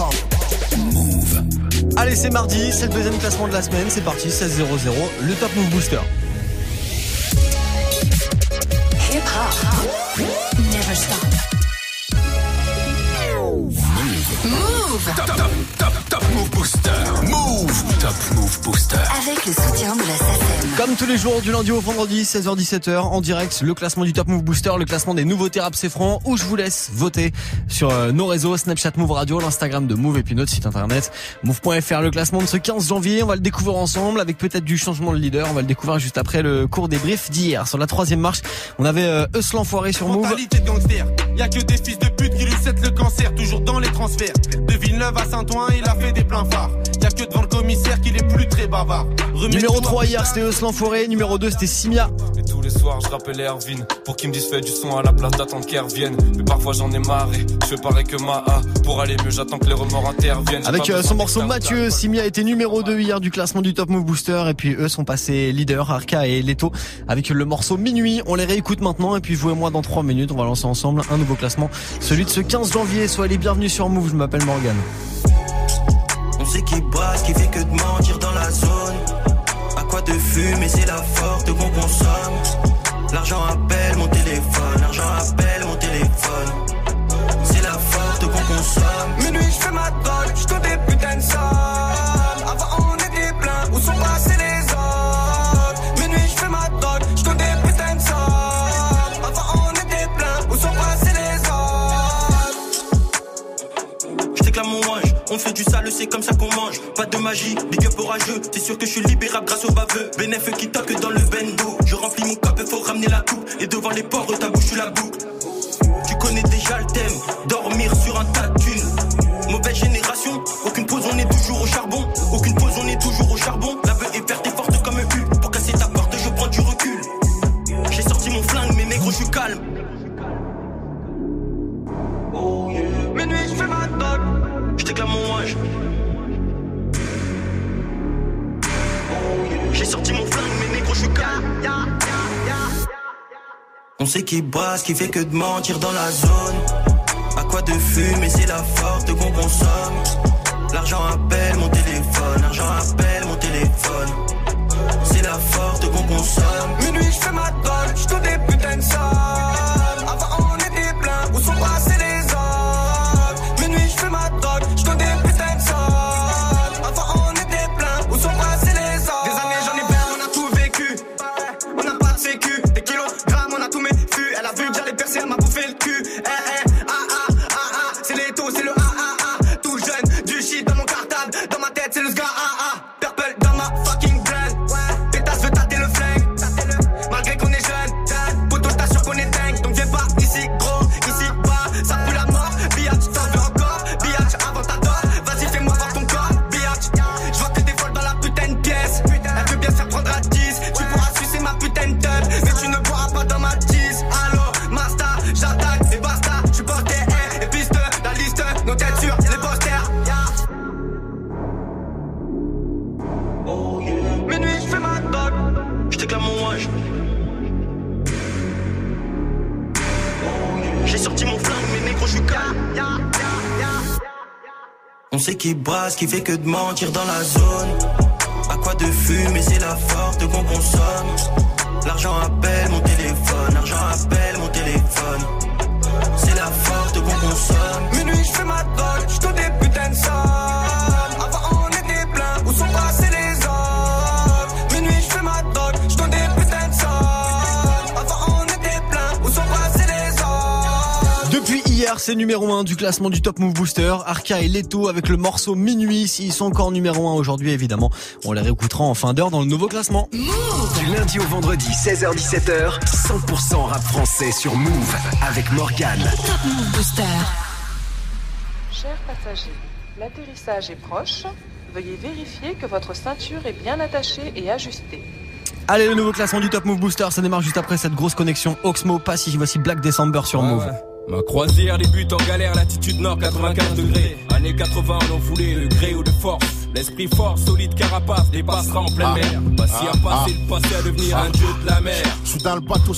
hip-hop. Move. Allez, c'est mardi, c'est le deuxième classement de la semaine. C'est parti, 16-0-0, le Top Move Booster. Hip-hop. Never stop. Move. Top, top, top, top Move Booster. Move. Top Move Booster. Avec le soutien de la SACEM. Comme tous les jours, du lundi au vendredi, 16h-17h, en direct, le classement du Top Move Booster, le classement des nouveautés rap francs, où je vous laisse voter sur euh, nos réseaux, Snapchat Move Radio, l'Instagram de Move et puis notre site internet, move.fr. Le classement de ce 15 janvier, on va le découvrir ensemble avec peut-être du changement de leader. On va le découvrir juste après le cours des briefs d'hier. Sur la troisième marche, on avait euh, Eus l'enfoiré sur Move. Mentalité de gangster, y a que des fils de pute qui lui cèdent le cancer, toujours dans les transferts. De Villeneuve à Saint-Ouen, il a fait des pleins phares. Y a que devant le commissaire qu'il est plus très bavard. Remets Numéro tout à 3 plus hier, c'était Eus l'enfoiré. Numéro 2, c'était Simia. Et tous les soirs, je rappelle pour qu'il me dise fais du son à la place d'attendre qu'elle revienne. Mais parfois j'en ai marre et je fais pareil que ma A. Pour aller mieux, j'attends que les remords interviennent. Avec euh, son morceau Mathieu, Simia était numéro 2 hier du classement du Top Move Booster et puis eux sont passés leader, Arca et Leto avec le morceau Minuit. On les réécoute maintenant et puis vous et moi dans 3 minutes, on va lancer ensemble un nouveau classement, celui de ce 15 janvier. Soyez les bienvenus sur Move, je m'appelle Morgan. Qui bosse, qui fait que de mentir dans la zone. À quoi de fumer, c'est la forte qu'on consomme. L'argent appelle mon téléphone, l'argent appelle mon téléphone. C'est la forte qu'on consomme. Minuit, je fais ma drogue, je des putains de on fait du sale, c'est comme ça qu'on mange. Pas de magie, big up orageux. C'est sûr que je suis libérable grâce au baveux. Bénéf qui toque dans le bendo. Je remplis mon cop, faut ramener la coupe. Et devant les ports, ta bouche, la boucle. Tu connais déjà le thème, dormir sur un tas de. Mauvaise génération, aucune pause, on est toujours au charbon. Aucune sait qui bosse, qui fait que de mentir dans la zone. À quoi de fumer, c'est la forte qu'on consomme. L'argent appelle mon téléphone, l'argent appelle mon téléphone. C'est la forte qu'on consomme. Minuit, je fais ma drogue, On sait qui bosse, qui fait que de mentir dans la zone. À quoi de fumer, c'est la forte qu'on consomme. L'argent appelle mon téléphone, l'argent appelle mon téléphone. C'est la forte qu'on consomme. Minuit, je fais ma je hier, c'est numéro 1 du classement du Top Move Booster. Arca et Leto avec le morceau Minuit. S'ils sont encore numéro 1 aujourd'hui, évidemment, on les réécoutera en fin d'heure dans le nouveau classement. Du lundi au vendredi, 16h17h, 100% rap français sur Move avec Morgan. Top Move Booster. Chers passagers, l'atterrissage est proche. Veuillez vérifier que votre ceinture est bien attachée et ajustée. Allez, le nouveau classement du Top Move Booster, ça démarre juste après cette grosse connexion Oxmo Passy. Voici Black December sur Move. Ma croisière débute en galère, latitude nord 95 degrés. Années 80, on en voulait le gré ou de force. L'esprit fort, solide carapace, dépassera en pleine Ah. mer. Pas si à Ah. passer, le passé à devenir un dieu de la mer. Soudain le bateau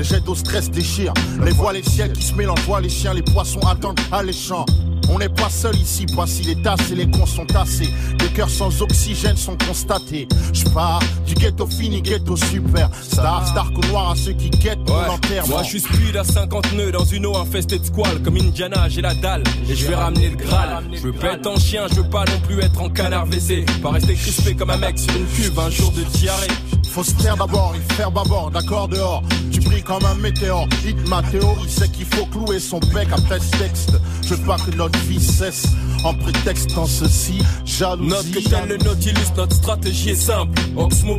les jets d'eau stress déchirent. Les voiles et le ciel qui se mélangent, voient les chiens, les poissons attendent alléchants. On n'est pas seul ici, voici les tasses et les cons sont tassés. Des cœurs sans oxygène sont constatés. Je pars du ghetto fini, ghetto super. Star, star noir à ceux qui guettent mon enterrement. Moi je suis speed à 50 nœuds dans une eau infestée de squales Comme Indiana j'ai la dalle et je vais ramener le Graal Je veux pas être en chien, je veux pas non plus être en canard WC Pas rester crispé comme un mec sur une cuve un jour de diarrhée Faut se taire d'abord, il faire bâbord, d'accord dehors. Tu brilles comme un météore. Hit ma théorie, c'est qu'il faut clouer son bec après ce texte. Je veux pas que notre vie cesse en prétextant ceci. Jalousie. Note que tel le Nautilus, notre stratégie est simple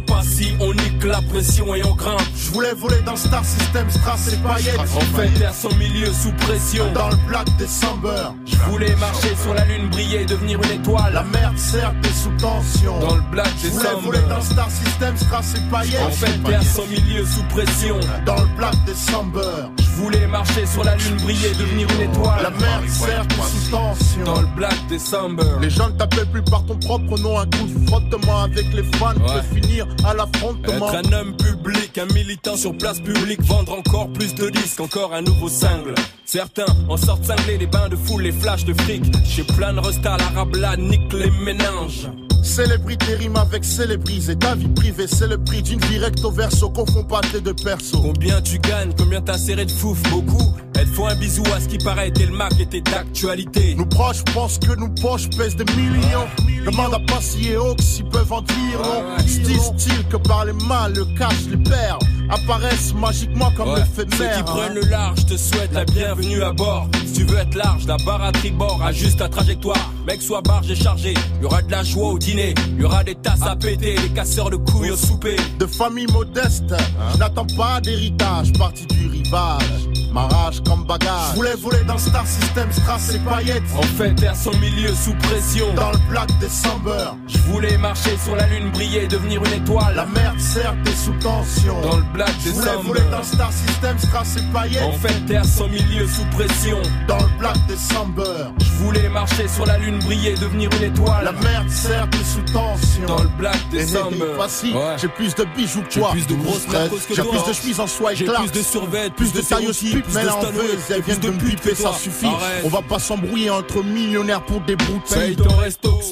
Passy, on nique la pression et on grimpe Je voulais voler dans Star System, Strass et paillettes. On fait taire son milieu sous pression Dans le Black December. Je voulais marcher sur la lune, briller, devenir une étoile La merde sert t'es sous tension. Dans le Black Je voulais December voler dans Star System, Strass et paillettes. On fait taire son milieu sous pression Dans le Black December. Je voulais marcher sur la lune, briller, devenir une étoile La merde sert t'es sous tension. Dans le Black December Les gens ne t'appellent plus par ton propre nom, un coup de frottement avec les fans Ouais. peut finir à l'affrontement. Être un homme public, un militant sur place publique, vendre encore plus de disques, encore un nouveau single. Certains en sortent cinglés, les bains de foule, les flashs de fric. Chez plein de restas, l'arabe là nique les méninges. Célébrité rime avec célébrise et ta vie privée, c'est le prix d'une vie recto verso, confond pas tes deux persos. Combien tu gagnes, combien t'as serré de fouf, beaucoup. Elles font un bisou à ce qui paraît, t'es le Mac était d'actualité. Nous proches pensent que nos poches pèsent des millions. Demande à Passy et Hawks s'ils peuvent en dire. Style, style que par les mal, le cash, les perles apparaissent magiquement comme Ouais. de Ceux qui hein. prennent le large te souhaitent la bienvenue à bord. Si tu veux être large, la barre à tribord ajuste ta trajectoire. Mec, sois barge et chargé. Y aura de la joie au dîner. Y aura des tasses à péter, des casseurs de couilles au souper. De famille modeste, je n'attends pas d'héritage, parti du rivage. Ma rage comme bagage. Je voulais voler dans Star System, Strass et paillettes. On fait taire son milieu sous pression. Dans le Black December. Je voulais marcher sur la lune, briller, devenir une étoile. La merde sert t'es sous tension. Dans le Black Je voulais voler dans Star System, Strass et paillettes. On fait taire son milieu sous pression. Dans le Black December. Je voulais marcher sur la lune, briller, devenir une étoile. La merde sert t'es sous tension. Dans le Black December. Voici, Ouais. j'ai plus de bijoux que J'ai toi. plus de grosses que J'ai plus de chemises en soie et J'ai plus de survêtements, plus de tailleuse stéréotypes, mais là en veut, elles viennent de me piper, ça suffit. On va pas s'embrouiller entre millionnaires pour des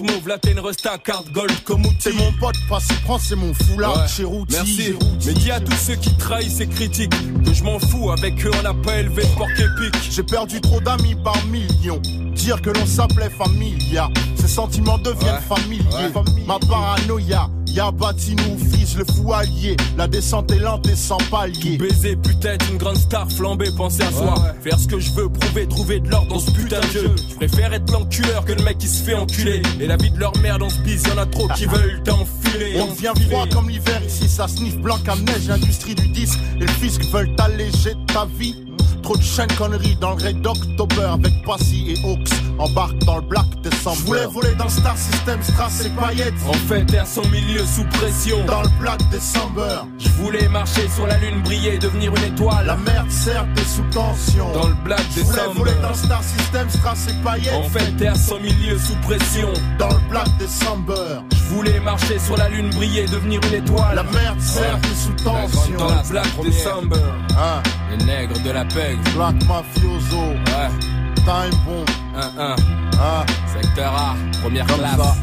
mauve, resta, carte gold comme outil. C'est mon pote, passe, prends, c'est mon foulard chez. Merci. Mais dis à tous ceux qui trahissent et critiquent que je m'en fous. Avec eux, on n'a pas élevé de porc épique. J'ai perdu trop d'amis par millions. Dire que l'on s'appelait familia, ces sentiments deviennent familiers. Ma paranoïa, y'a bâti nous fils le fou allié. La descente est lente et sans palier. Baiser, putain, une grande star flambée, penser à soi. Faire ce que je veux, prouver, trouver de l'ordre dans ce putain de jeu. Je préfère être l'enculeur que le mec qui se fait enculer. Et la vie de leur merde, on se bise, y'en a trop qui veulent t'enfiler. On devient froid comme l'hiver ici, ça sniffe blanc comme neige, l'industrie du disque. Et le fisc veulent alléger ta vie. Trop de chaînes conneries dans le raid d'October avec Passy et Hawks. Embarque dans le Black December. Je voulais voler dans Star System, Strass et paillettes. On fait taire son milieu sous pression. Dans le Black December. Je voulais marcher sur la lune, briller, devenir une étoile. La merde sert t'es sous tension. Dans le Black Je voulais voler dans Star System, Strass et paillettes. On fait taire son milieu sous pression. Dans le Black December. Je voulais marcher sur la lune, briller, devenir une étoile. La merde sert Ouais. t'es sous Dans tension. le Black December. Hein, Les nègres de la peg. Black Mafioso. Ouais. Time bomb. 1-1. Hein. Secteur A. Première Comme classe. ça.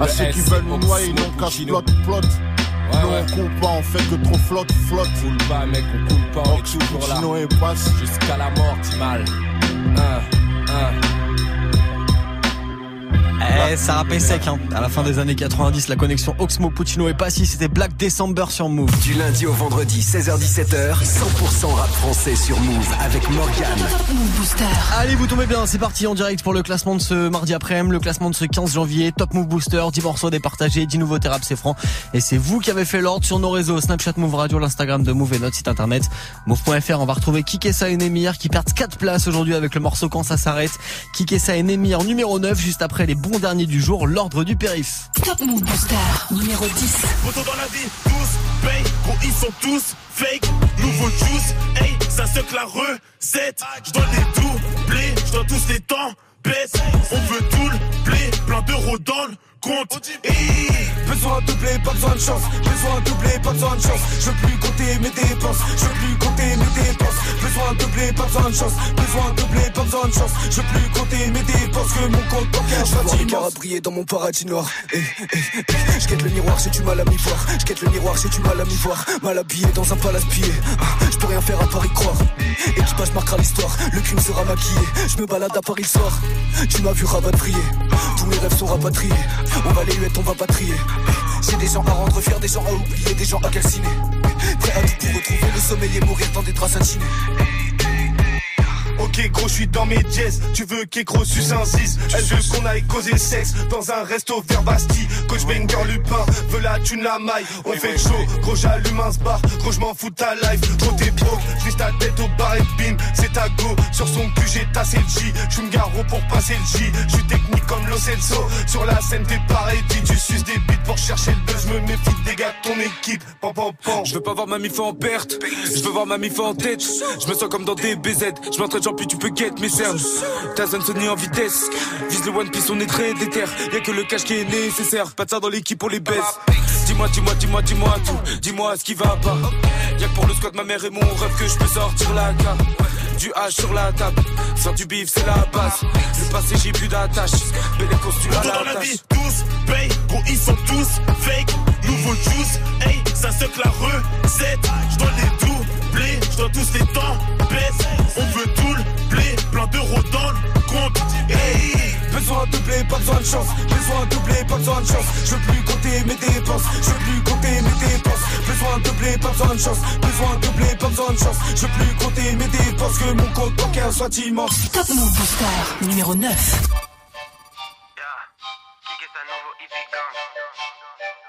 À ceux qui veulent nous noyer, non Puccino. plot plot. Ouais, Nous ouais. on compte pas, on fait que trop flotte flotte. Coule pas, mec, on coule pas, on est Ox toujours là. Jusqu'à la mort, mal. 1, 1. Eh, ça rappelle sec, hein. À la fin des années 90, la connexion Oxmo Puccino et Passy, c'était Black December sur Move. Du lundi au vendredi, 16h17h, 100% rap français sur Move avec Morgan. Move Booster. Allez, vous tombez bien, c'est parti en direct pour le classement de ce mardi après-midi, le classement de ce 15 janvier, Top Move Booster, 10 morceaux départagés, 10 nouveaux rap c'est franc. Et c'est vous qui avez fait l'ordre sur nos réseaux, Snapchat Move Radio, l'Instagram de Move et notre site internet, move.fr. On va retrouver Kikessa et Nemir qui perdent 4 places aujourd'hui avec le morceau Quand ça s'arrête. Kikessa et Nemir numéro 9, juste après les bons derniers du jour, l'ordre du périph. Top Move Booster. Numéro 10. Photos dans la vie, tous paye, gros ils sont tous fake. Nouveau juice, hey, ça se la recette. Je dois les doubler, je dois tous les temps baisse. On veut tout le blé, plein d'euros dans le compte. Besoin de blé, pas besoin de chance. Besoin de blé, pas besoin de chance. Je veux plus compter mes dépenses. Je veux plus compter mes dépenses. Besoin de blé, pas besoin de chance. Besoin de blé, pas besoin de chance. Je veux plus compter mes dépenses. Que mon compte bancaire soit immense. briller dans mon paradis noir. Eh, eh, eh. Je guette le miroir, j'ai du mal à m'y voir. Je guette le miroir, j'ai du mal à m'y voir. Mal habillé dans un palace pillé. Ah, Je peux rien faire à part y croire. Équipage marquera l'histoire. Le crime sera maquillé. Je me balade à Paris le soir. Tu m'as vu rapatrier. Tous mes rêves sont rapatriés. On va les huettes, on va pas trier. J'ai des gens à rendre fiers, des gens à oublier, des gens à calciner. Prêt à tout pour retrouver le sommeil et mourir dans des draps satinés. Ok gros, je suis dans mes dièses. Tu veux qu'écro suce un zis Elle veut qu'on aille causer sexe dans un resto vers Bastille. Coach Banger Lupin veut la thune la maille. On fait le show, gros j'allume un bar. Gros je m'en fous de ta life. Gros t'es broke, j'vise ta tête au bar et bim. C'est ta go. Sur son cul j'ai tassé le J. J'suis un garrot pour passer le J. J'suis technique comme Lo Celso. Sur la scène t'es pareil. Tu suces des bites pour chercher le buzz. Me méfie des gars de ton équipe. Pam pam pam. Je veux pas voir ma mif en perte, je veux voir ma mif en tête. Je me sens comme dans des BZ, je m'entraîne genre puis tu peux get mes cernes. Ta zone Sony en vitesse, vise le One Piece, on est très déter. Y'a que le cash qui est nécessaire, pas de ça dans l'équipe pour les baisse. Dis-moi, dis-moi, dis-moi, dis-moi tout, dis-moi ce qui va pas. Y'a que pour le squat, ma mère et mon rêve que je peux sortir la cape. Du H sur la table, faire du bif c'est la base. Le passé j'ai plus d'attache, mais les costumes à Partout dans la la vie, tous payent, gros ils sont tous fake. Nouveau juice, hey, ça se la recette. Je dois les Besoin de blé, pas besoin de chance. Besoin de blé, pas besoin de chance. Je veux plus compter mes dépenses. Je veux plus compter mes dépenses. Besoin de blé, pas besoin de chance. Besoin de blé, pas besoin de chance. Je veux plus compter mes dépenses. Que mon compte bancaire soit immense. Top Move Booster numéro 9.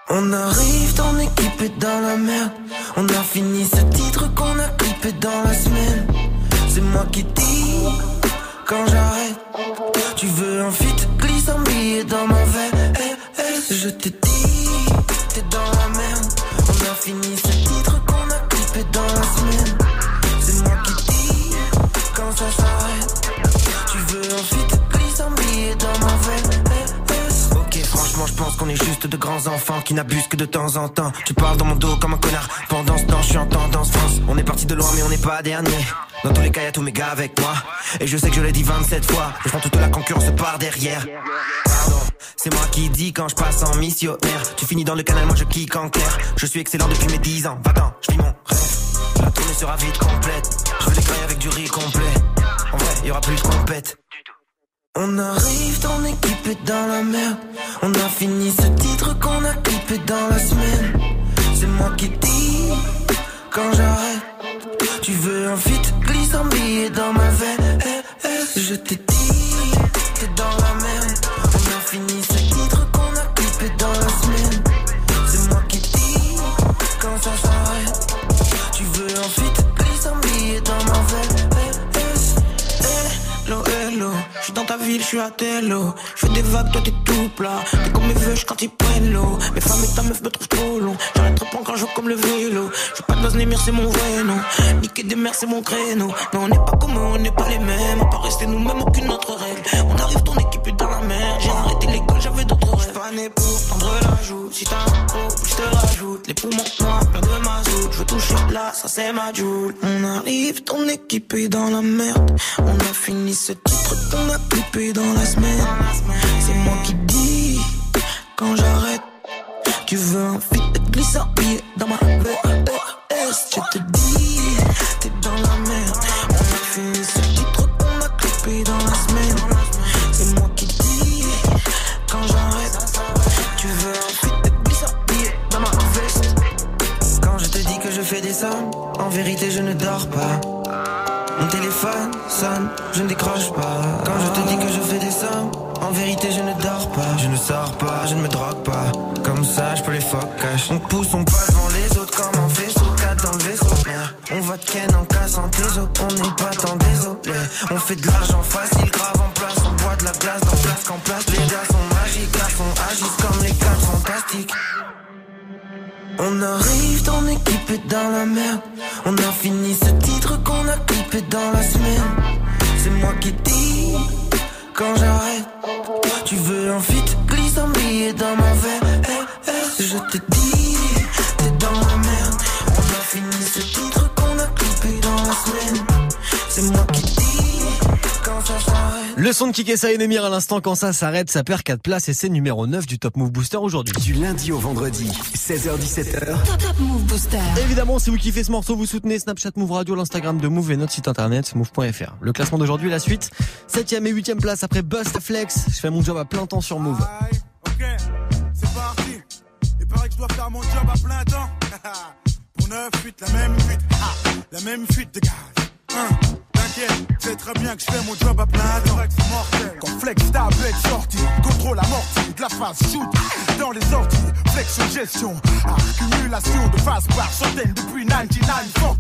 On arrive, ton équipe est dans la merde. On a fini ce titre qu'on a clippé dans la semaine. C'est moi qui dis quand j'arrête. Tu veux un fit, glisse un billet dans ma veine. Eh, eh, Je te dis, t'es dans la merde. On a fini ce pense qu'on est juste de grands enfants qui n'abusent que de temps en temps. Tu parles dans mon dos comme un connard. Pendant ce temps, je suis en tendance France. On est parti de loin, mais on n'est pas dernier. Dans tous les cas, y a tous mes gars avec moi. Et je sais que je l'ai dit 27 fois. Je prends toute la concurrence par derrière. Pardon, c'est moi qui dis quand je passe en missionnaire. Tu finis dans le canal, moi je kick en clair. Je suis excellent depuis mes 10 ans. Va-t'en, je vis mon rêve. La tournée sera vite complète. Je veux grailles avec du riz complet. En vrai, y aura plus de compète. On arrive, ton équipe est dans la merde. On a fini ce titre qu'on a clippé dans la semaine. C'est moi qui dis quand j'arrête. Tu veux un fit, glisse un billet dans ma veine. Eh, eh, je t'ai dit, t'es dans la hello, je suis dans ta ville, je suis à Tello. Je fais des vagues, toi t'es tout plat. T'es comme mes vœux, quand ils prennent l'eau. Mes femmes et ta meuf me trouvent trop long. J'arrêterai pas quand je comme le vélo. Je suis pas dans némir, c'est mon vrai nom. Niquer des mers, c'est mon créneau. Non, on n'est pas comme eux, on n'est pas les mêmes. On peut rester nous-mêmes, aucune autre règle. On arrive, ton dans la mer. J'ai arrêté l'école, j'avais d'autres rêves. Pas né pour prendre la joue. Si t'as un pro, je te rajoute. Les poumons noirs, plein de mazout. Je veux toucher là, ça c'est ma joule. On arrive, ton équipe est dans la merde. On a fini ce titre qu'on a clippé dans la semaine. C'est moi qui dis quand j'arrête. Tu veux un fit billet dans ma VHS. Je te dis, en vérité je ne dors pas. Mon téléphone sonne, je ne décroche pas. Quand je te dis que je fais des sommes, en vérité je ne dors pas. Je ne sors pas, je ne me drogue pas. Comme ça, je peux les cash. On pousse, on passe devant les autres comme un vaisseau, 4 dans le vaisseau. On va ken en cassant tes os, on n'est pas tant désolé. On fait de l'argent facile, grave en place, on boit de la glace dans place qu'en place. On arrive dans équipe et dans la merde. On a fini ce titre qu'on a clippé dans la semaine. C'est moi qui dis quand j'arrête. Tu veux un fit, glisse un dans ma verre. Hey, hey, je te dis, t'es dans la merde. On a fini ce titre qu'on a clippé dans la semaine. C'est moi qui le son de Kikessa et Nemir à l'instant, quand ça s'arrête, ça perd 4 places et c'est numéro 9 du Top Move Booster aujourd'hui. Du lundi au vendredi, 16h17h. Top Move Booster. Évidemment, si vous kiffez ce morceau, vous soutenez Snapchat Move Radio, l'Instagram de Move et notre site internet move.fr. Le classement d'aujourd'hui, la suite, 7ème et 8ème place après Bust Flex. Je fais mon job à plein temps sur Move. Ok, c'est parti. Il paraît que je dois faire mon job à plein temps. Pour 9 fuites, la même fuite. Ah, la même fuite de gaz. Hein, C'est très bien que je fais mon job à plein temps. Quand Flex tablette sortie, contrôle amorti, de la phase shoot. Dans les sorties, flex gestion. Accumulation de phase par centaines depuis 9940.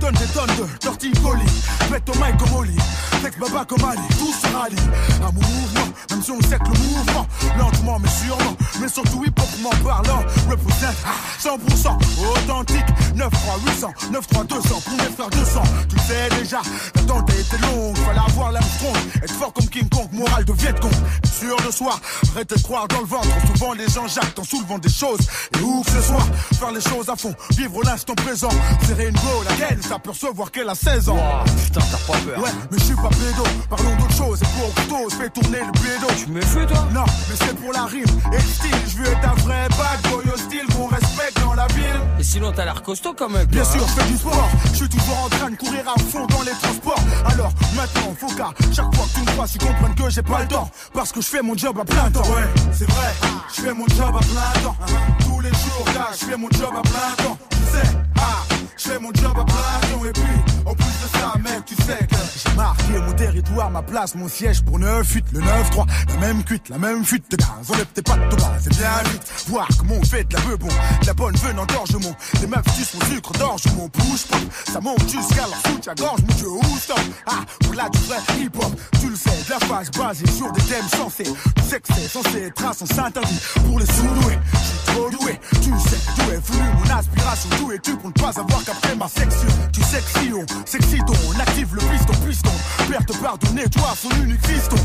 Donne des tonnes de torticolis. Mets ton mic comme Oli. Flex baba comme Ali, tout se rallie. Mon mouvement, même si on sait que le mouvement, lentement mais sûrement, mais surtout hip hop parlant, représente 100% authentique. 9 3 800, 9 3 200, pour mes frères 200. Tu sais déjà, l'attente a été longue, fallait avoir l'âme strong, être fort comme King Kong, morale de Viet Cong. Sûr de soi, arrêtez de croire dans le ventre, souvent les gens jactent en soulevant des choses. Et où que ce soit, faire les choses à fond, vivre l'instant présent. Serrer une go, laquelle s'apercevoir qu'elle a 16 ans. putain, t'as pas peur. Ouais, mais je suis pas pédo, parlons d'autre chose. Et pour couteau, je fais tourner le pédo. Tu me fais toi? Non, mais c'est pour la rime et le style. Je veux être un vrai bad boy hostile qu'on respecte dans la ville. Et sinon, t'as l'air costaud quand même. Bien sûr, hein. je fais du sport. Je suis toujours en train de courir à fond dans les transports. Alors maintenant, faut qu'à chaque fois que tu me vois, tu comprennes que j'ai pas le temps. Parce que je fais mon job à plein temps. Ouais, c'est vrai. Je fais mon job à plein temps. Tous les jours, là, je fais mon job à plein temps. Tu sais, ah, je fais mon job à plein. Et puis, en plus de ça, mec, tu sais que j'ai marqué mon territoire, ma place, mon siège pour 9-8, le 9-3. La même cuite, la même fuite de gaz. Enlève tes pattes de bas, c'est bien vite. Voir comment on fait de la bon, de la bonne veine en gorgement. Les meufs sucent mon sucre d'orge, mon bouche pop. Ça monte jusqu'à la soute à gorge, mon dieu, où stop? Ah, pour là du vrai hip-hop, tu le sais, de la phase basée sur des thèmes sensés. Tu sais que c'est censé être un sens interdit pour les sous-doués. Je suis trop doué, tu sais d'où est venue mon aspiration. D'où es-tu pour ne pas avoir qu'après ma section Tu si on s'excite, on active le piston, piston. Père te pardonner, toi, son unique fiston.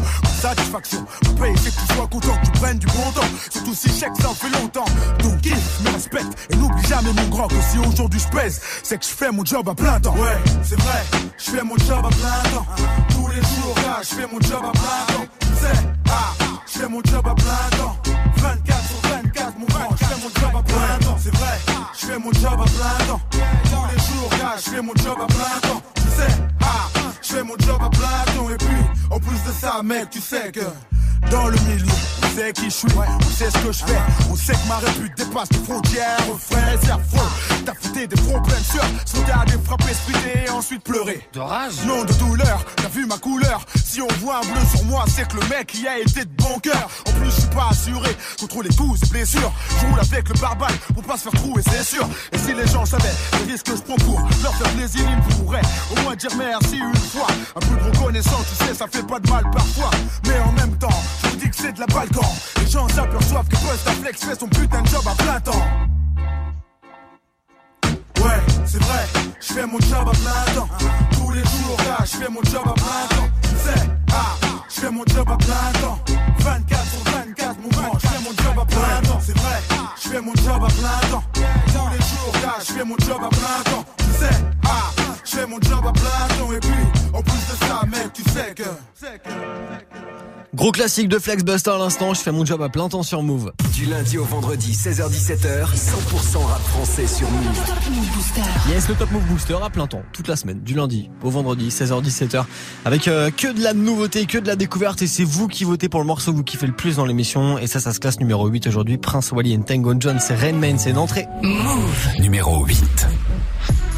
Satisfaction, payer, c'est que tu sois content, tu prennes du bon temps. Surtout si chèque, ça fait longtemps. Donc kiffe, me respecte et n'oublie jamais mon grand que si aujourd'hui je pèse, c'est que je fais mon job à plein temps. Ouais, c'est vrai, je fais mon job à plein temps. Tous les jours, là, je fais mon job à plein temps. Tu sais, ah, je fais mon job à plein temps. 24 sur 24, mon grand, je fais mon job à plein temps. C'est vrai, je fais mon job à plein temps. Tous les jours, là, je fais mon job à plein temps. Tu sais, ah, je fais mon job à plein temps. Et puis, en plus de ça, mec, tu sais que dans le milieu, on sait qui je suis, on sait ce que je fais, on sait que ma répute dépasse les frontières, frère, c'est affreux. T'as fouté des problèmes sûrs, sauter des frapper, splitter et ensuite pleurer. De rage Non de douleur, t'as vu ma couleur Si on voit un bleu sur moi, c'est que le mec y a été de bon cœur. En plus, je suis pas assuré contre les coups et blessures. Je roule avec le barbare pour pas se faire trouer, c'est sûr. Et si les gens savaient les risques que je prends pour leur faire plaisir, ils pourraient au moins dire merci une fois. Un peu de reconnaissance, tu sais, ça fait pas de mal parfois. Mais en même temps, c'est de la balkan. Les gens s'aperçoivent que Busta Flex fait son putain de job à plein temps. Ouais, c'est vrai, je fais mon job à plein temps. Tous les jours, là, je fais mon job à plein temps. Tu sais, ah, je fais mon job à plein temps. 24 sur 24, mon grand, je fais mon job à plein temps. C'est vrai, je fais mon job à plein temps. Tous les jours, là, je fais mon job à plein temps. Tu sais, ah, je fais mon job à plein temps. Et puis, en plus de ça, mec, tu sais que. Gros classique de Flexbuster à l'instant, je fais mon job à plein temps sur Move. Du lundi au vendredi, 16h17h, 100% rap français sur Move. Yes, le Top Move Booster à plein temps, toute la semaine, du lundi au vendredi, 16h-17h, avec euh, que de la nouveauté, que de la découverte, et c'est vous qui votez pour le morceau que vous kiffez le plus dans l'émission, et ça, ça se classe numéro 8 aujourd'hui, Prince Wally and Tango John, c'est Rain Man, c'est une entrée. Move. Numéro 8.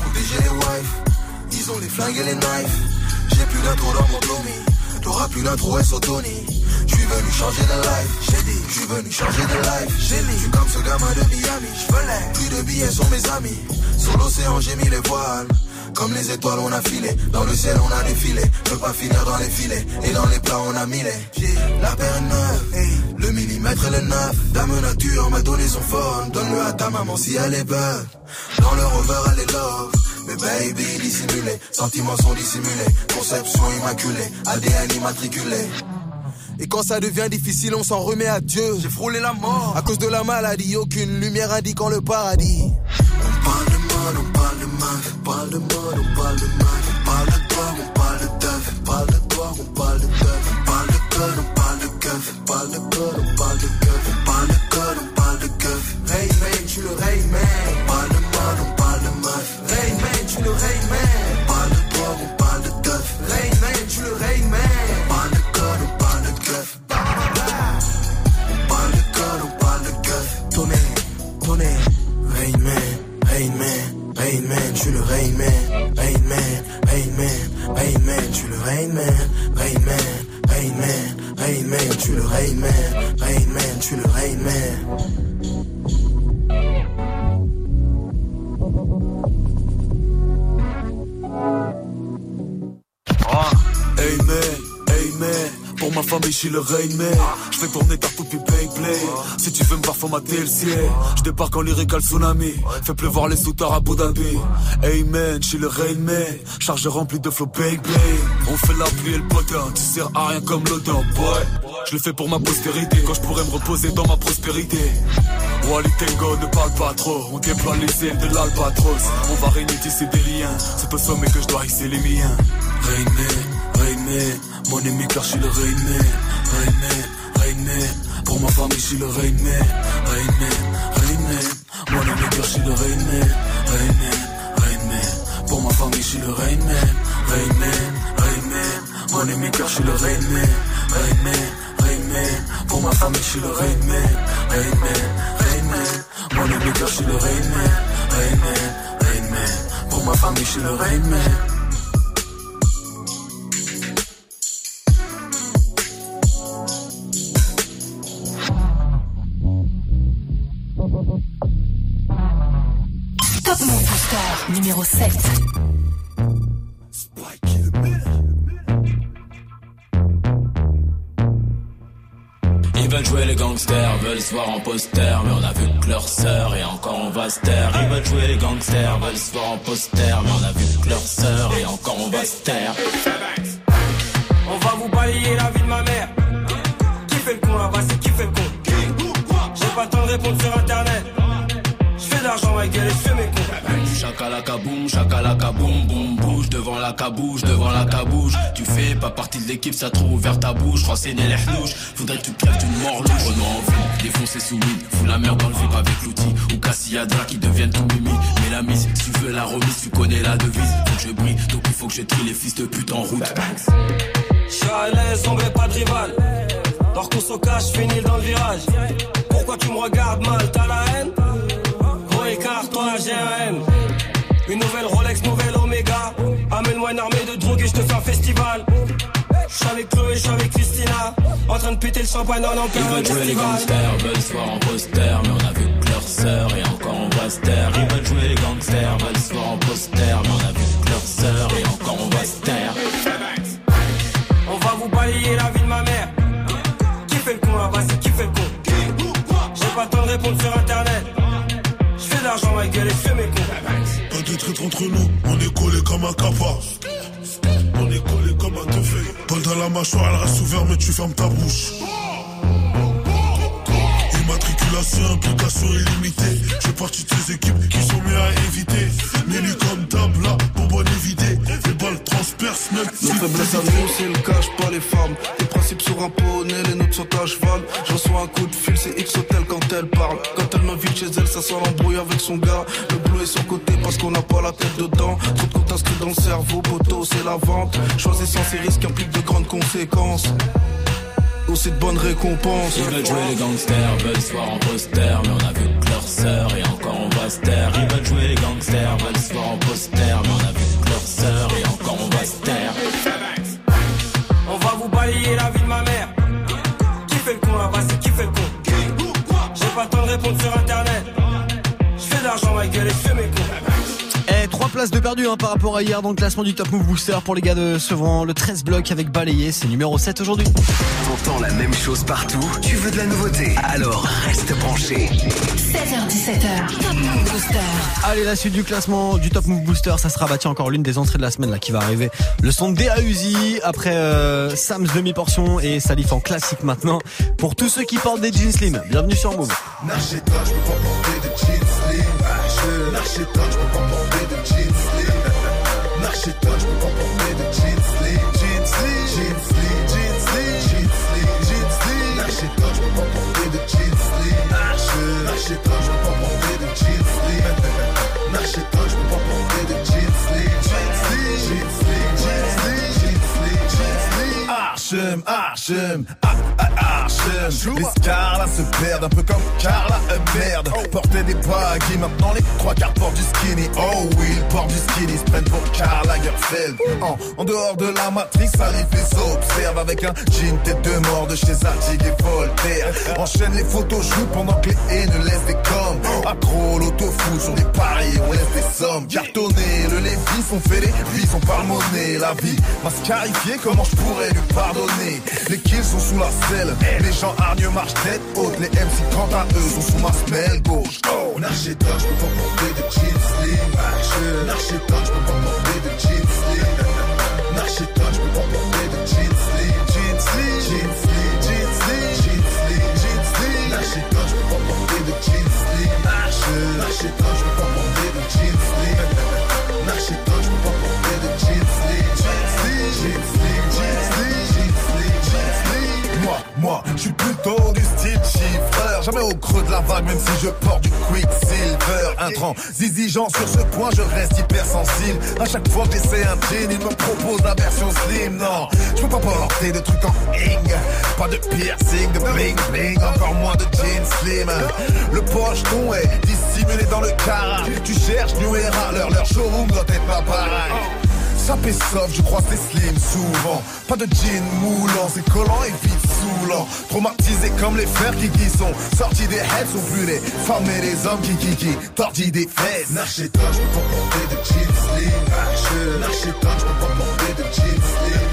Protéger les wives, ils ont les flingues et les knives. J'ai plus d'intro dans mon t'auras plus d'intro SO Tony. Je suis venu changer de life, j'ai dit, je suis venu changer de life. J'ai mis, je suis comme ce gamin de Miami, je veux Plus de billets sont mes amis, sur l'océan j'ai mis les voiles. Comme les étoiles on a filé, dans le ciel on a défilé. Veux pas finir dans les filets, et dans les plats on a mis les. La paire neuve, le millimètre le neuf. Dame nature m'a donné son phone, donne-le à ta maman si elle est bonne. Dans le rover elle est love. Mais baby dissimulé, sentiments sont dissimulés, conception immaculée, ADN immatriculé. Et quand ça devient difficile, on s'en remet à Dieu. J'ai frôlé la mort. À cause de la maladie, aucune lumière indiquant le paradis. Mode, on parle de meuf. On parle de mode, on parle de meuf. On parle de on parle de teuf. On parle de on parle de keuf. On parle de code, on parle de keuf. Parle de code, on parle de keuf. Parle de code, on parle de keuf. Rain man, tu le Rain man. On parle de mode, on parle de meuf. Rain man, tu le Rain man. On parle de on parle Rain man, tu le Rain man. Rain man, Rain man, Rain man, tu le Rain man. Rain man, Rain man, Rain man, tu le Rain man. Rain man, tu le Rain man. Hey man, pour ma famille je suis le Rain Man Je fais tourner ta poupée play Si tu veux me voir formater le ciel Je débarque en lyrical tsunami. Fais pleuvoir les soutards à Abu Dhabi. Man, je suis le Rain Man Charge remplie de flow bang On fait la pluie et le potin Tu sers à rien comme l'odeur boy. Je le fais pour ma postérité Quand je pourrais me reposer dans ma prospérité. Wally Tango ne parle pas trop. On déploie les ailes de l'albatros. On va tisser des liens. C'est au sommet que je dois hisser les miens. Rain Man Mon car je suis le Rain Man Rain Man, Rain Man Pour ma famille je suis le Rain Man Rain Man, Rain Man Mon car je suis le Rain Man Rain Man, Rain Man Pour ma famille je suis le Rain Man Rain Man, Rain Man Mon car je suis le Rain Man Rain Man, Rain Man Pour ma famille je suis le Rain Man Rain Man, Rain Man Mon car je suis le Rain Man Rain Man, Rain Man Pour ma famille je suis le Rain voir en poster, mais on a vu que leur sœur et encore on va se taire. Ils veulent jouer les gangsters, veulent se voir en poster, mais on a vu que leur sœur et encore on va se taire. On va vous balayer la vie de ma mère. Qui fait le con là-bas, c'est qui fait le con? J'ai pas le temps de répondre sur internet. Je fais de l'argent, ma gueule, et je fais mes cons. Chakalaka boum, chakalaka boum, boum, la cabouche, devant la cabouche. Tu fais pas partie de l'équipe, ça trouve ouvert ta bouche. Renseigner les hnouches, faudrait que tu crèves d'une mort louche. Prenons en vue, défoncer sous weed, fous la merde dans le vip avec l'outil. Ou Cassiadra qui deviennent tout mimi. Mais la mise, si tu veux la remise, tu connais la devise. Faut je brille, donc il faut que je trie les fils de pute en route. Suis à l'aise, on veut pas de rival. Dors qu'on se cache, finis dans le virage. Pourquoi tu me regardes mal, t'as la haine? Gros écart, toi j'ai un haine. Une nouvelle Rolex, nouvelle Omega. Amène-moi une armée de drogue et je te fais un festival. Je suis avec Chloé, je suis avec Christina. En train de péter le champagne en Ils plein veulent jouer les gangsters, veulent se voir en poster, mais on a vu que leur sœur et encore on va se taire. Ils veulent jouer les gangsters, veulent se voir en poster, mais on a vu que leur sœur et encore on va se taire. On va vous balayer la vie de ma mère. Qui fait le con là-bas, c'est qui fait le con? J'ai pas le temps de répondre sur internet. Je fais de l'argent, ma gueule, et je fais mes cons. On est collé comme un capa. On est collé comme un teufé. Paul dans la mâchoire, elle reste ouverte, mais tu fermes ta bouche. Immatriculation, implication illimitée. Je fais partie de ces équipes qui sont mieux à éviter. Nelly comme table, là, bonbonne évidée. Les balles Nos faiblesses à nous, c'est le cash, pas les femmes. Les principes sur un poney, les notes sont à cheval. Je reçois un coup de fil, c'est X Hotel quand elle parle. Quand elle m'invite chez elle, ça sent l'embrouille avec son gars. Le boulot est sur côté parce qu'on n'a pas la tête dedans. Trop de comptes inscrits dans le cerveau, poteau, c'est la vente. Choisissant ces risques implique de grandes conséquences. Aussi de bonnes récompenses. Ils veulent jouer les gangsters, veulent se voir en poster, mais on a vu que leur sœur et encore on va se taire. Ils veulent jouer les gangsters, veulent se voir en poster, mais on a vu que leur sœur et encore on va se taire. On va vous balayer la vie de ma mère. Qui fait le con là-bas, c'est qui fait le con? J'ai pas le temps de répondre sur internet. Je fais de l'argent, ma gueule, et je fais mes cons. Eh, trois places de perdu hein, par rapport à hier dans le classement du Top Move Booster pour les gars de Sevran. Le 13 bloc avec balayé, c'est numéro 7 aujourd'hui. T'entends la même chose partout? Tu veux de la nouveauté? Alors reste branché. 16h17h. Top Move Booster. Allez, la suite du classement du Top Move Booster, ça sera tiens, encore l'une des entrées de la semaine là qui va arriver. Le son de DA Uzi après euh, Sam's demi-portion et Salif en classique maintenant. Pour tous ceux qui portent des jeans slim, bienvenue sur Move. N'achète pas, je peux pas porter de jeans slim. N'achète pas, je peux pas porter de jeans slim. N'achète pas, je peux pas Nash étrange, je peux pas porter de jeans sleeve. Nash je peux pas porter de jeans. Jeans. Slim. Archem, Archem, ah, ah, Archem. Les stars là se perdent un peu comme Carla, euh, merde. Portait des baggy, maintenant les trois quarts portent du skinny. Oh oui, ils portent du skinny, se prennent pour Karl Lagerfeld. En, en dehors de la matrice, arrive les observe avec un jean tête de mort de chez Zadig et Voltaire. Enchaîne les photos joues pendant que les haines laissent des coms. Accro, l'auto-foot sur des paris, on laisse des sommes. Cartonné, le Lévis, on fait les vies, on parle monnaie. La vie m'a scarifié, comment je pourrais lui Les kills sont sous la selle, les gens hargneux marchent tête haute. Les MC quant à eux sont sous ma semelle gauche. Oh, toi, je peux pas porter de jean slim. Toi, je peux pas porter de jean slim. Toi, je peux pas porter de jean slim. Jean slim, jean slim, jean slim, jean slim, jean slim. Toi, je peux pas porter de jean slim. Toi, je peux pas Je suis plutôt du style chiffreur. Jamais au creux de la vague, même si je porte du quicksilver. Intransigeant sur ce point, je reste hyper sensible. À chaque fois que j'essaie un jean, il me propose la version slim. Non, je peux pas porter de trucs en ing. Pas de piercing, de bling bling, encore moins de jean slim. Le pocheton est dissimulé dans le cara. Tu cherches New Era, leur, leur showroom doit être pas pareil. Sapé soft, je crois c'est slim souvent. Pas de jean moulant, c'est collant et vite saoulant. Traumatisés comme les fers qui qui sont sortis des heads, sont plus les femmes et les hommes qui qui qui tordis des fesses. Lâchez toi, je peux pas porter de jean slim. Lâchez toi, je peux pas porter de jean slim.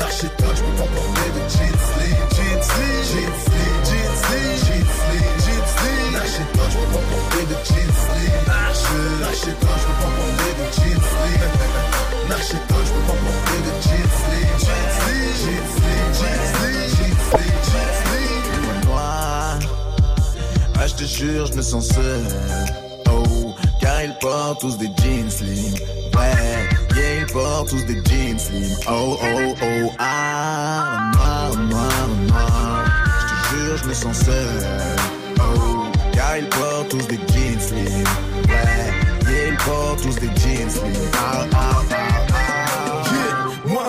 Lâchez toi, je peux pas porter de jean slim. Jean slim, jean slim, jean slim, jean slim, jean slim. Lâchez toi, je peux pas porter de jean slim. Lâchez toi, je peux pas porter de jean slim. Lâchez toi, je peux pas porter de jean slim. Jean slim, jean slim, jean slim, jean slim, jean slim. Moi, ah, je te jure, je me sens seul. Oh, car ils portent tous des jeans slim. Ouais, yeah, ils portent tous des jeans slim. Oh, oh, oh, ah, moi, moi, moi. Je te jure, je me sens seul. Oh, car ils portent tous des jeans slim. Ouais, yeah, ils portent tous des jeans slim. Ah, ah, ah.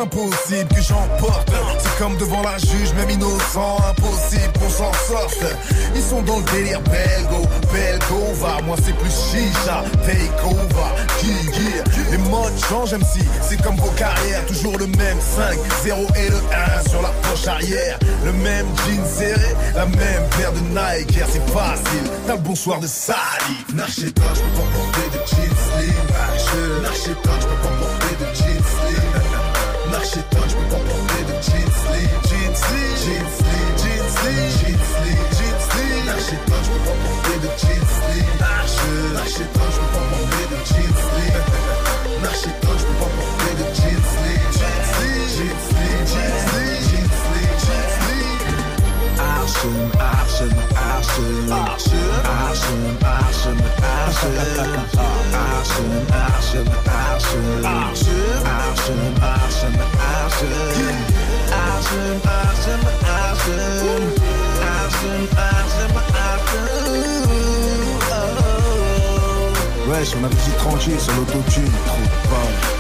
Impossible que j'emporte. C'est comme devant la juge même innocent Impossible qu'on s'en sorte. Ils sont dans le délire belgo Belgo va Moi c'est plus chicha Take over Qui yeah. Les modes changent même si C'est comme vos carrières Toujours le même 5 0 et le 1 sur la poche arrière. Le même jean serré La même paire de Nike. C'est facile. T'as le bonsoir de Salif. Lâchez toi, je peux pas porter de jeans slim. Lâchez toi, je peux pas porter. Lâchez toi, je peux pas porter de jeans slim. Jeans slim, jeans slim, jeans slim, jeans slim, jeans slim. Lâchez toi, je peux pas porter de jeans slim. Lâchez toi, je peux pas porter de jeans slim. Lâchez toi, je peux pas porter de jeans slim. Jeans slim, jeans slim, jeans slim, jeans slim, jeans slim. Archem, Archem, Archem, Archem, Archem, Archem, Archem, Archem, Archem, Archem, Archem, Archem, Ouais, sur ma petite tranquille, sur l'autotune, trop de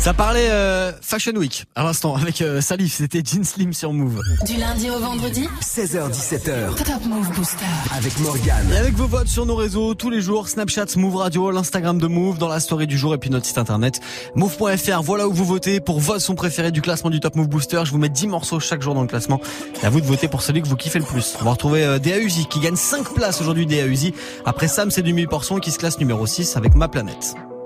ça parlait euh, Fashion Week à l'instant avec euh, Salif, c'était Jean Slim sur Move. Du lundi au vendredi 16h17h Top Move Booster. avec Morgane. Et avec vos votes sur nos réseaux tous les jours, Snapchat, Move Radio, l'Instagram de Move, dans la story du jour et puis notre site internet move.fr. Voilà où vous votez pour votre son préféré du classement du Top Move Booster. Je vous mets 10 morceaux chaque jour dans le classement. Et à vous de voter pour celui que vous kiffez le plus. On va retrouver euh, Dea Uzi qui gagne 5 places aujourd'hui Dea Uzi. Après Sam, c'est du 1000% qui se classe numéro 6 avec Ma Planète.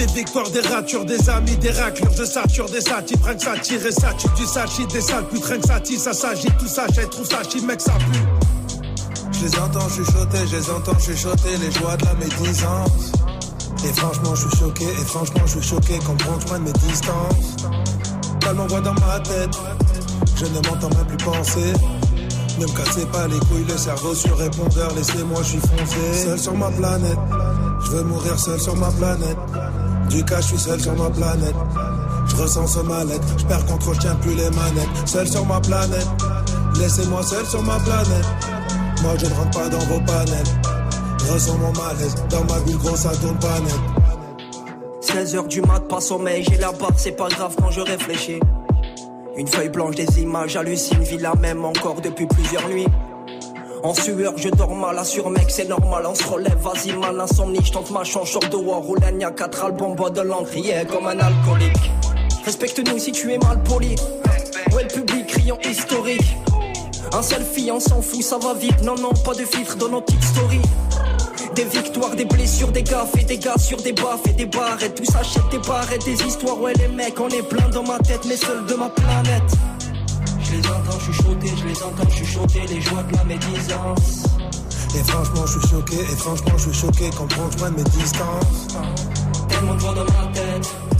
Des victoires, des ratures, des amis, des raclures, de sature, des satis, rien que ça tire et ça tue du sachi, des sales putes, rien que ça ça s'agit, tout ça, j'ai trouve ça chi, mec, ça pue. Je les entends chuchoter, je les entends chuchoter, les joies de la médisance. Et franchement, je suis choqué, et franchement, je suis choqué, comprends que je mes distances. Tellement voix dans ma tête, je ne m'entends même plus penser. Ne me cassez pas les couilles, le cerveau sur répondeur, laissez-moi, je suis foncé. Seul sur ma planète, je veux mourir seul sur ma planète. Du cas, je suis seul sur ma planète. Je ressens ce mal-être, je perds contre, je tiens plus les manettes. Seul sur ma planète, laissez-moi seul sur ma planète. Moi, je ne rentre pas dans vos panels. Je ressens mon malaise, dans ma bulle grosse, ça tourne pas net. 16h du mat, pas sommeil, j'ai la barre, c'est pas grave quand je réfléchis. Une feuille blanche, des images, hallucine, vis la même encore depuis plusieurs nuits. En sueur, je dors mal, assure mec, c'est normal, on se relève, vas-y mal, insomnie, je tente ma chance, de war, roule a quatre albums, bois de l'encre, comme un alcoolique. Respecte-nous si tu es mal poli. Ouais, le public, criant historique. Un selfie, on s'en fout, ça va vite, non, non, pas de filtre dans nos petites. Des victoires, des blessures, des gaffes et des gars sur des baffes et des barres et tout s'achète des barrettes, des histoires. Ouais, les mecs, on est plein dans ma tête, mais seul de ma planète. Je les entends chuchoter, je les entends chuchoter, les joies de la médisance. Et franchement, je suis choqué, et franchement, je suis choqué quand je de mes distances. Tellement de voix dans ma tête.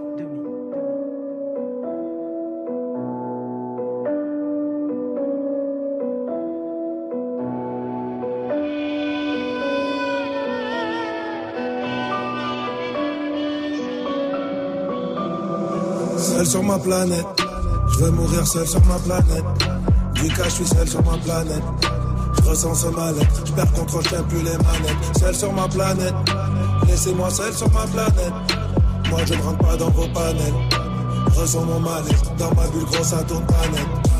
Sur ma planète. Je veux mourir seul sur ma planète. Du cas, je suis seul sur ma planète. Je ressens ce mal-être. Je perds contrôle, je plus les manettes. Seul sur ma planète. Laissez-moi seul sur ma planète. Moi, je ne rentre pas dans vos panels. Je ressens mon mal-être. Dans ma bulle grosse, ça tourne pas net.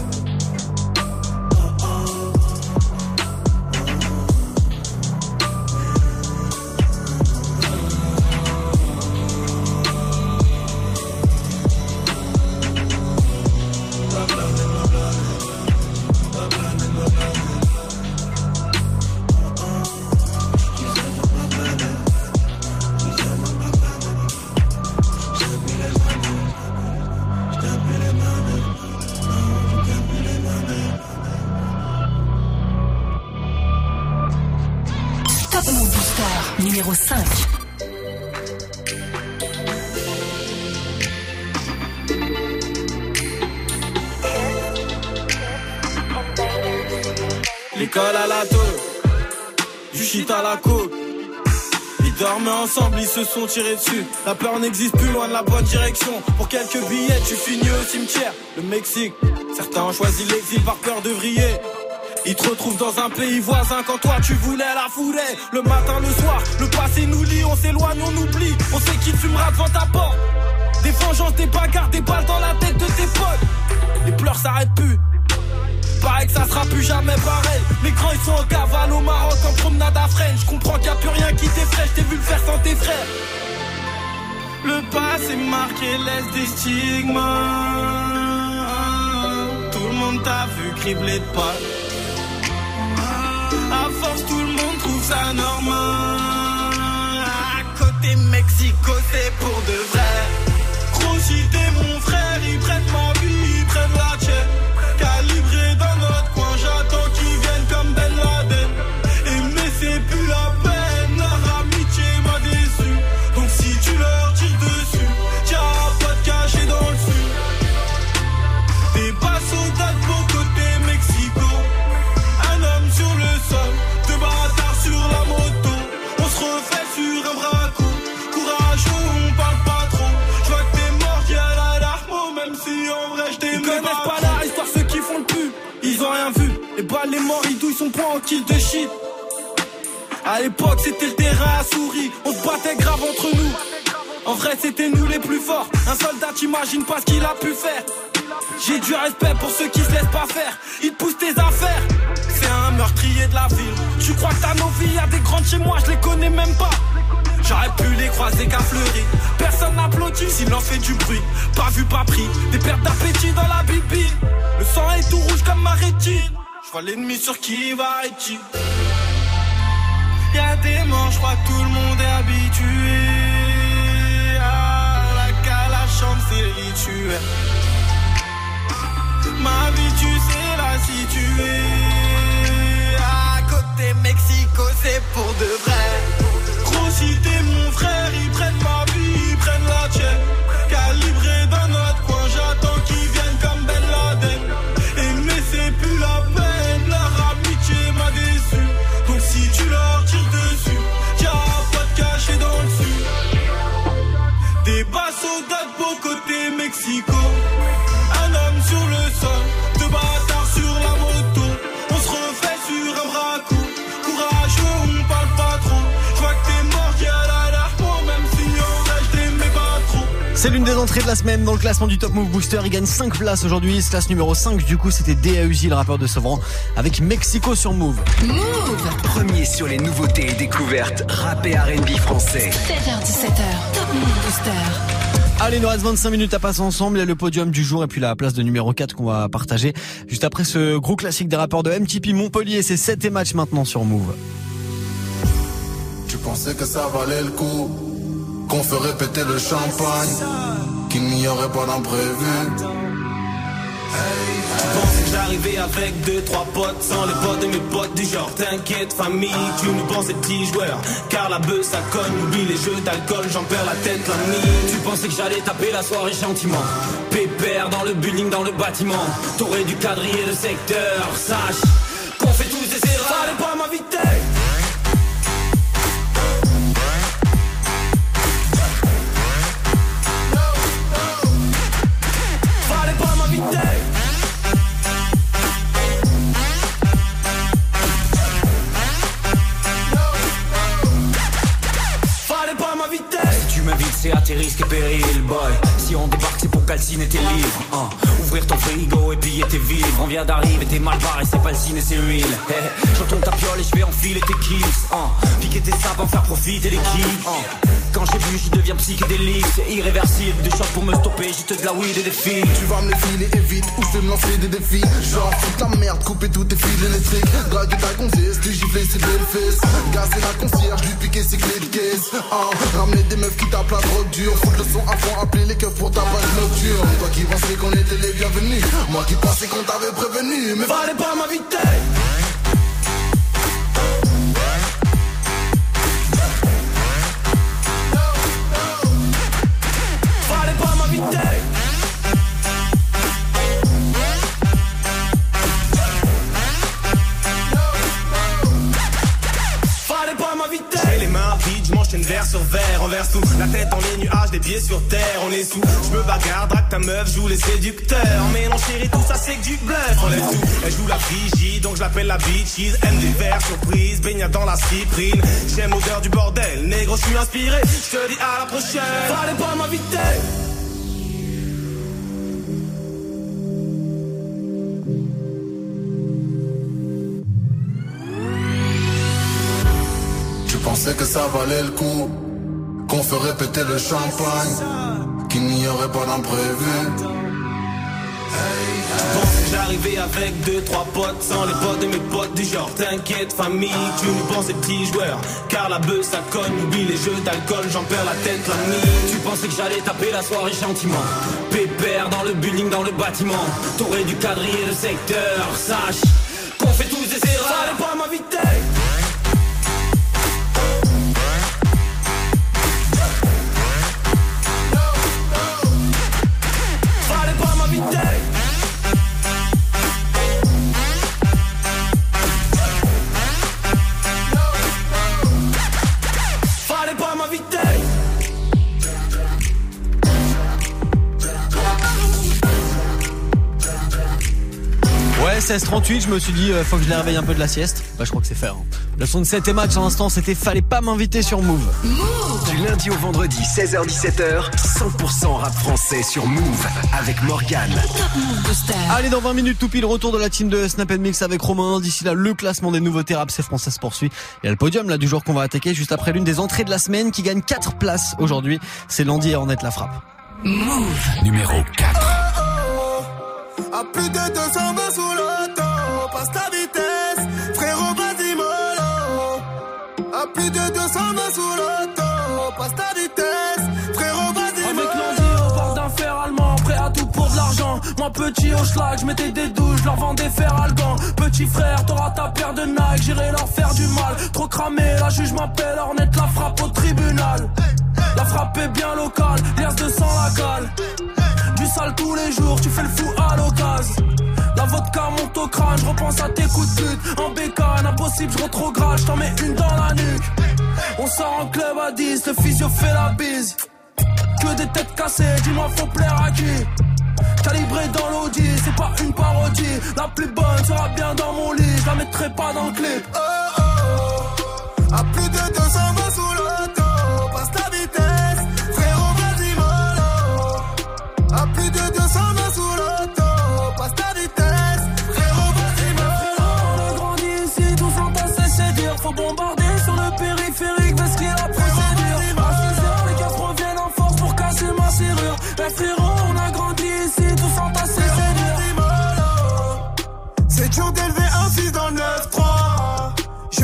Sont tirés dessus. La peur n'existe plus loin de la bonne direction. Pour quelques billets, tu finis au cimetière. Le Mexique, certains ont choisi l'exil par peur de vriller. Ils te retrouvent dans un pays voisin quand toi tu voulais la foulée. Le matin, le soir, le passé nous lie, on s'éloigne, on oublie. On sait qui fumera devant ta porte. Des vengeances, des bagarres, des balles dans la tête de tes potes. Les pleurs s'arrêtent plus. Que ça sera plus jamais pareil. Les grands ils sont en cavale au Maroc en promenade à freine. Je comprends qu'il n'y a plus rien qui t'effraie, je t'ai vu le faire sans tes frères. Le passé marqué laisse des stigmas. Tout le monde t'a vu cribler de pas. À force, tout le monde trouve ça normal. Qui C'est l'une des entrées de la semaine dans le classement du Top Move Booster. Il gagne 5 places aujourd'hui. Classe numéro 5. Du coup, c'était DAUJ, le rappeur de Sevran, avec Mexico sur Move. Premier sur les nouveautés et découvertes rap et R&B français. 16h17h, Top Move Booster. Allez, il nous reste 25 minutes à passer ensemble. Il y a le podium du jour et puis la place de numéro 4 qu'on va partager juste après ce gros classique des rappeurs de MTP Montpellier. C'est 7 et match maintenant sur Move. Tu pensais que ça valait le coup, qu'on ferait péter le champagne, qu'il n'y aurait pas d'imprévu. Tu pensais que j'arrivais avec deux, trois potes Sans les potes de mes potes du genre T'inquiète famille, tu nous penses des petits joueurs Car la bœuf ça cogne, oublie les jeux d'alcool J'en perds la tête la nuit. Tu pensais que j'allais taper la soirée gentiment Pépère dans le building, dans le bâtiment T'aurais dû quadriller le secteur Sache qu'on fait tous des erreurs. Fallait pas m'inviter risques et périls, boy. Si on débarque, pour calciner tes livres. hein. Ouvrir ton frigo et piller tes vivres. On vient d'arriver, t'es mal barré, c'est pas le ciné, c'est real. Hey, je retourne ta piole et je vais enfiler tes kills. hein. Piquer tes sapes, en faire profiter l'équipe. hein. Quand j'ai bu, je deviens psychédélique. C'est irréversible. Des choses pour me stopper, j'ai de la weed et des filles. Tu vas me les filer et vite, ou je vais me lancer des défis. Genre, foutre la merde, couper tous tes fils électriques. Draguer ta gonzesse, lui gifler ses belles fesses. Gazer la concierge, lui piquer ses clés de caisse. Ah, ramener des meufs qui tapent la drogue dure. Foutre le son à fond, appeler les keufs pour ta page Moi qui pensais qu'on t'avait prévenu. Mais Fallait pas m'inviter Fallait pas m'inviter Fallait pas m'inviter J'ai les mains vides, je m'enchaîne verre sur verre, on verse tout. La tête sur terre, on est sous. Je me bagarre, drague ta meuf, joue les séducteurs. Mélange chérie, tout ça c'est que du bluff. Elle joue la vigie, donc je l'appelle la bitches. Aime des verres surprise, baignade dans la cyprine. J'aime l'odeur du bordel, négro, je suis inspiré. Je te dis à la prochaine. Fallait pas m'inviter. Pensais que ça valait le coup, qu'on ferait péter le champagne, qu'il n'y aurait pas d'imprévu. Pensais que j'arrivais avec deux, trois potes Sans les potes de mes potes du genre T'inquiète famille, tu nous penses des petits joueurs Car la bœuf ça cogne, oublie les jeux d'alcool J'en perds la tête la nuit. Tu pensais que j'allais taper la soirée gentiment Pépère dans le building, dans le bâtiment T'aurais dû quadriller le secteur Sache qu'on fait tous des erreurs. Fallait pas m'inviter Fallait 16h38, je me suis dit, euh, faut que je les réveille un peu de la sieste. Bah, je crois que c'est fait. Hein. Le son de 7 et Max, en l'instant, c'était Fallait pas m'inviter sur Move. Du lundi au vendredi, 16h17h, 100% rap français sur Move avec Morgane. Allez, dans 20 minutes, tout pile, retour de la team de Snap Mix avec Romain. D'ici là, le classement des nouveautés rap c'est français se poursuit. Il y a le podium là du jour qu'on va attaquer juste après l'une des entrées de la semaine qui gagne 4 places aujourd'hui. C'est Landy et Ornette la frappe. Move numéro 4. À plus de 220 plus de 220 sous l'auto, passe ta vitesse, frérot, vas-y Avec l'envie au bord d'un fer allemand, prêt à tout pour de l'argent. Moi petit au schlag, je mettais des douches, leur vendais fer algan. Petit frère, t'auras ta paire de Nike, j'irai leur faire du mal. Trop cramé, la juge m'appelle, Ornette la frappe au tribunal. La frappe est bien locale, liasse de sang la cale. Sale tous les jours, tu fais le fou à l'occasion. La vodka monte au crâne, je repense à tes coups de pute. En bécane, impossible, je retrograde, je t'en mets une dans la nuque. On sort en club à 10, le physio fait la bise. Que des têtes cassées, dis-moi faut plaire à qui? Calibré dans l'audi, c'est pas une parodie. La plus bonne sera bien dans mon lit, je la mettrai pas dans le clip. Oh oh oh, à plus de 220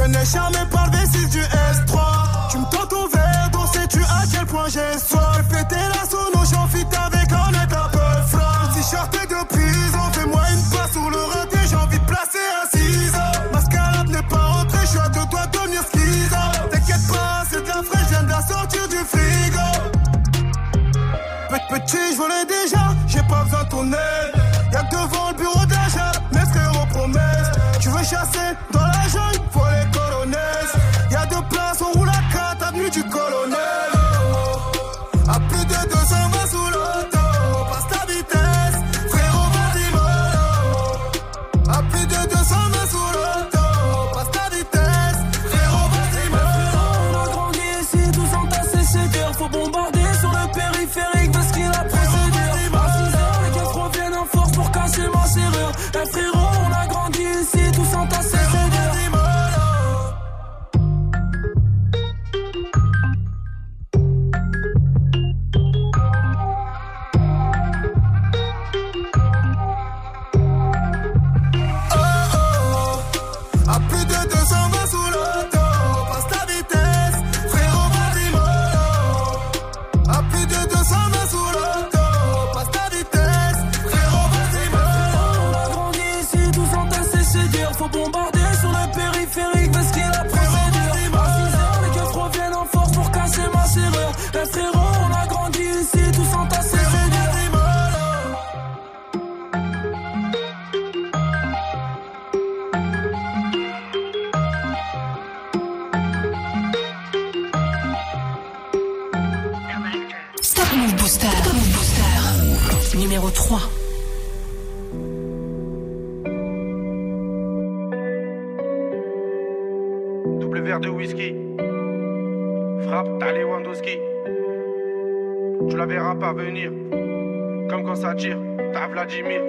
n'ai jamais parlé 6 du S3. Tu me tends ton verre, donc sais-tu à quel point j'ai soif? Péter la sono, j'en fit avec un net un peu froid. Si sortais de prison, fais-moi une passe sur le raté, j'ai envie de placer un ciseau. Mascarade n'est pas rentrée, je suis à deux doigts de devenir schizo. T'inquiète pas, c'est de la fraîche, je viens de la sortir du frigo. Pe- Petit, je volais déjà, j'ai pas besoin de ton aide. Y'a devant le bureau d'achat, mes frérots promesses. Tu veux chasser? Frappe, t'as Lewandowski. Tu la verras pas venir. Comme quand ça tire, t'as Vladimir.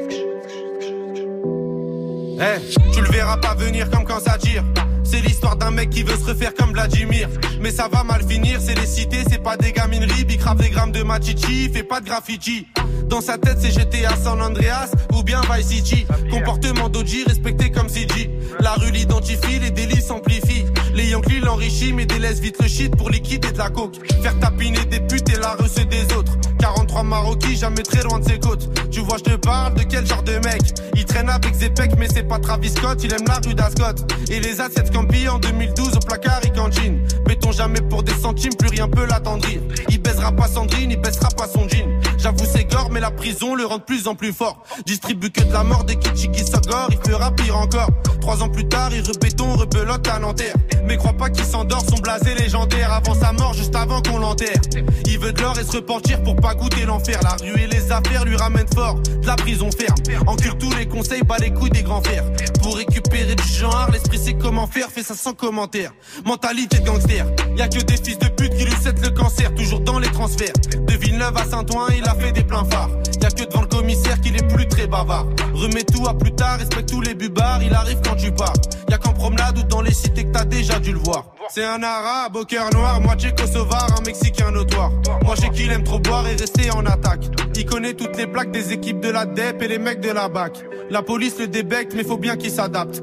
Eh, tu le verras pas venir comme quand ça tire. C'est l'histoire d'un mec qui veut se refaire comme Vladimir. Mais ça va mal finir, c'est les cités, c'est pas des gamineries. Big grave des grammes de machichi, fait pas de graffiti. Dans sa tête, c'est GTA San Andreas ou bien Vice City. Comportement d'Oji respecté comme CG. La rue l'identifie, les délits s'amplifient. Les Yankees l'enrichissent, mais délaissent vite le shit pour liquider de la coke. Faire tapiner des putes et la reçue des autres. 43 Maroquis, jamais très loin de ses côtes. Tu vois, je te parle de quel genre de mec? Il traîne avec Zepec, mais c'est pas Travis Scott. Il aime la rue d'Ascot. Et les assets Scampi en 2012 au placard, il cantine. Béton jamais pour des centimes, plus rien peut l'attendrir. Il baisera pas Sandrine, il baissera pas son jean. J'avoue, c'est gore, mais la prison le rend de plus en plus fort. Distribue que de la mort des Kichiki Sagor, il fera pire encore. Trois ans plus tard, il rebéton, rebelote à Nanterre. Mais crois pas qu'il s'endort, son blasé légendaire avant sa mort, juste avant qu'on l'enterre. Il veut de l'or et se repentir pour pas goûter l'enfer. La rue et les affaires lui ramènent fort, de la prison ferme. Encule tous les conseils, pas les couilles des grands fers. Pour récupérer du genre, l'esprit sait comment faire, fait ça sans commentaire. Mentalité de gangster, y a que des fils de pute qui lui cèdent le cancer, toujours dans les transferts. De Villeneuve à Saint-Ouen, il a fait des pleins phares. Y a que devant le commissaire qu'il est plus très bavard. Remets tout à plus tard, respecte tous les bubards, il arrive quand tu pars. Y a qu'en promenade ou dans les cités que t'as déjà dû le voir. C'est un arabe au cœur noir, moitié kosovar, un mexicain notoire. Moi j'ai qu'il aime trop boire et rester en attaque. Il connaît toutes les plaques des équipes de la DEP et les mecs de la BAC. La police le débecte, mais faut bien qu'il s'adapte.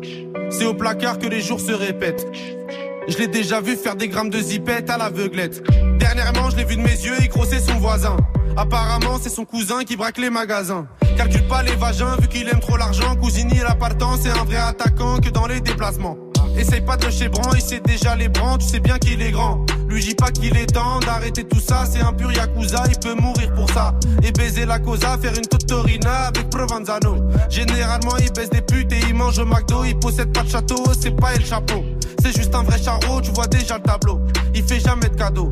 C'est au placard que les jours se répètent. Je l'ai déjà vu faire des grammes de zipette à l'aveuglette. Dernièrement, je l'ai vu de mes yeux, grossait son voisin. Apparemment, c'est son cousin qui braque les magasins. Calcule pas les vagins, vu qu'il aime trop l'argent. Cousini, la partant, c'est un vrai attaquant que dans les déplacements. Essaye pas de le chébran, il sait déjà les brans, tu sais bien qu'il est grand. Lui dis pas qu'il est temps d'arrêter tout ça, c'est un pur yakuza, il peut mourir pour ça. Et baiser la cosa, faire une totorina avec Provenzano. Généralement il baisse des putes et il mange au McDo, il possède pas de château, c'est pas El Chapeau. C'est juste un vrai charreau, tu vois déjà le tableau. Il fait jamais de cadeaux,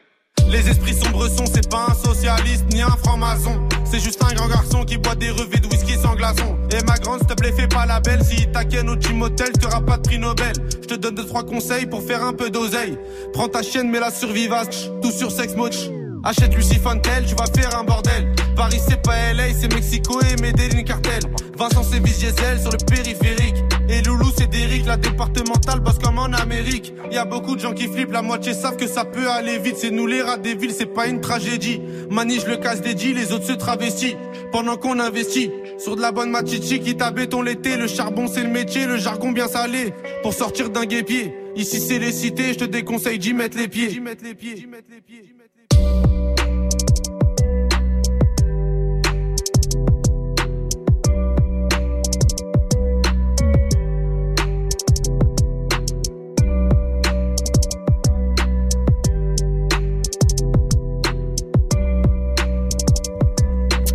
Les esprits sombres sont, c'est pas un socialiste ni un franc-maçon. C'est juste un grand garçon qui boit des revêts de whisky sans glaçon. Et ma grande, s'il te plaît, fais pas la belle. Si t'inquiète au team hotel, t'auras pas de prix Nobel. Je te donne deux, trois conseils pour faire un peu d'oseille. Prends ta chienne, mets-la sur Vivace, tout sur Sex Moch. Achète Lucy Fontel, tu vas faire un bordel. Paris c'est pas LA, c'est Mexico et Medellin cartel. Vincent c'est Diesel sur le périphérique. Et Loulou c'est Derrick, la départementale bosse comme en Amérique. Y a beaucoup de gens qui flippent, la moitié savent que ça peut aller vite. C'est nous les rats des villes, c'est pas une tragédie. Manige le casse des les autres se travestissent. Pendant qu'on investit sur de la bonne machichi qui t'a béton l'été. Le charbon c'est le métier, le jargon bien salé. Pour sortir d'un guépier. Ici c'est les cités, je te déconseille d'y mettre les pieds.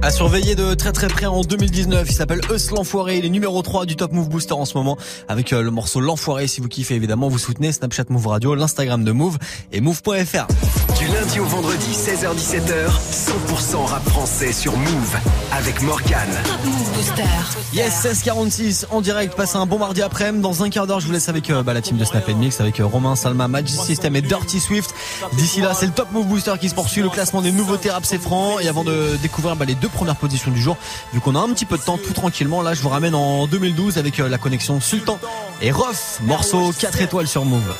À surveiller de très très près en 2019. Il s'appelle Eus l'Enfoiré. Il est numéro 3 du Top Move Booster en ce moment. Avec euh, le morceau L'Enfoiré. Si vous kiffez évidemment, vous soutenez Snapchat Move Radio, l'Instagram de Move et Move.fr. Lundi au vendredi, 16h17h, 100% rap français sur Move avec Morgan. Move Booster. Yes, 1646 en direct. Passez un bon mardi après-midi. Dans un quart d'heure, je vous laisse avec euh, bah, la team de Snap Mix, avec euh, Romain, Salma, Magic System et Dirty Swift. D'ici là, c'est le Top Move Booster qui se poursuit. Le classement des nouveautés rap c'est franc. Et avant de découvrir bah, les deux première position du jour. Vu qu'on a un petit peu de temps tout tranquillement, là je vous ramène en 2012 avec euh, la connexion Sultan et Ruff, morceau 4 étoiles sur Move.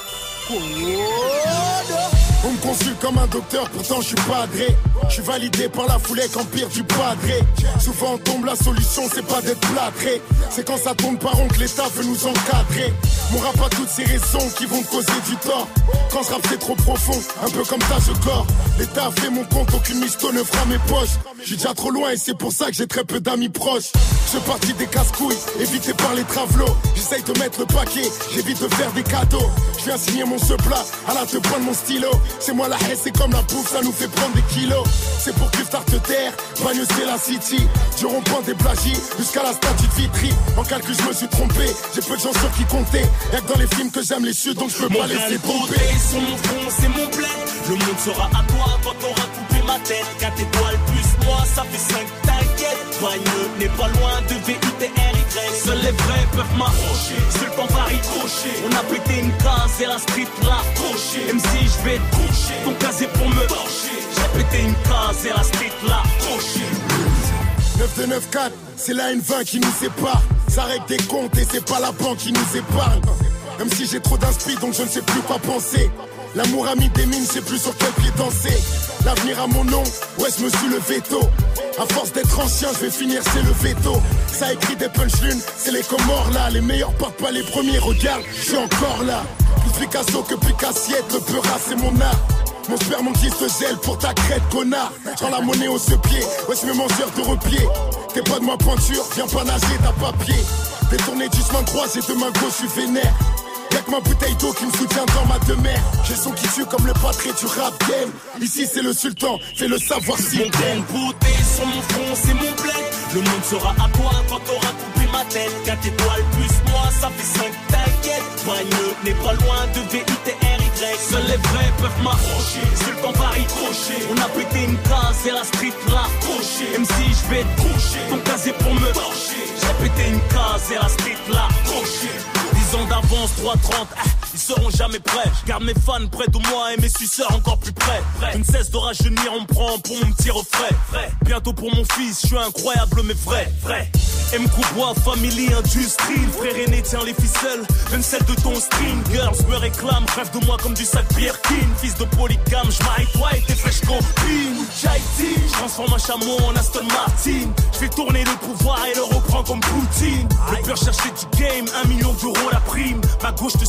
Consulte comme un docteur, pourtant je suis pas agréé. Je suis validé par la foulée qu'empire du padré. Souvent on tombe, la solution c'est pas d'être plâtré. C'est quand ça tombe par rond que l'État veut nous encadrer. Mon rap a toutes ces raisons qui vont causer du tort. Quand ce rap c'est trop profond, un peu comme ta je corps. L'État fait mon compte, aucune misto ne fera mes poches. Je suis déjà trop loin et c'est pour ça que j'ai très peu d'amis proches. Je fais partie des casse-couilles, évité par les travelots. J'essaye de mettre le paquet, j'évite de faire des cadeaux. Je viens signer mon ce plat, à la te prendre mon stylo. C'est moi la haine, c'est comme la bouffe, ça nous fait prendre des kilos. C'est pour que te terre, bagne c'est la city. Du rond-point des plagies jusqu'à la statue de Vitry. En calcul, je me suis trompé, j'ai peu de gens sur qui compter. Y'a que dans les films que j'aime les chutes, donc je peux pas laisser tomber. Son front, c'est mon bled. Le monde sera à toi quand t'auras coupé ma tête. 4 étoiles plus moi, ça fait 5, t'inquiète. Bagneux n'est pas loin de VUTRY. Seuls les vrais peuvent m'approcher. Seul temps va ricocher. On a pété une case et la street là. Crochet. Même si je vais te coucher, ton casé pour me torcher. J'ai pété une case et la street là. Crochet. 9294, c'est la N20 qui nous sépare. Ça règle des comptes et c'est pas la banque qui nous épargne. Même si j'ai trop d'inspi, donc je ne sais plus quoi penser. L'amour a mis des mines, je sais plus sur quel pied danser. L'avenir à mon nom, ouais, je me suis le veto. À force d'être ancien, je vais finir, c'est le veto. Ça écrit des punchlines, c'est les Comores là. Les meilleurs partent pas les premiers, regarde, je suis encore là. Plus Picasso que Picassiette, le peur c'est mon art. Mon sperme qui se gèle pour ta crête, connard. J'en la monnaie au pied, ouais, c'est mes mangeurs de repied. T'es pas de ma pointure, viens pas nager, t'as papier. Détourné du chemin de croix, j'ai deux mains gauche, je suis vénère. Ma bouteille d'eau qui me soutient dans ma demeure. J'ai son qui tue comme le patré du rap game. Ici c'est le sultan, fais le savoir si Mon gain beauté sur mon front, c'est mon bled. Le monde sera à toi quand t'auras coupé ma tête. 4 étoiles plus moi, ça fait 5, t'inquiète. Bagneux n'est pas loin de VITR Seuls les vrais peuvent m'approcher. Temps Paris crochet. On a pété une case et la street l'a. Même si je vais te coucher, ton casé pour me torcher. J'ai pété une case et la street l'a accroché. 10 ans d'avance, 3.30, ah, ils seront jamais prêts. Je garde mes fans près de moi et mes suceurs encore plus près. Je ne cesse de rajeunir, on prend pour mon petit refrain. Bientôt pour mon fils, je suis incroyable mais vrai. M. Coubois, family, industrie. Frère aîné tient les ficelles, même celle de ton string. Girls me réclament, rêve de moi comme du sac Birkin. Fils de polygame, j'marie toi et tes fraîches copines. J'haïti, transforme un chameau en Aston Martin. J'fais tourner le pouvoir et le reprends comme Poutine. Le peur chercher du game, un million d'euros la prime. Ma gauche te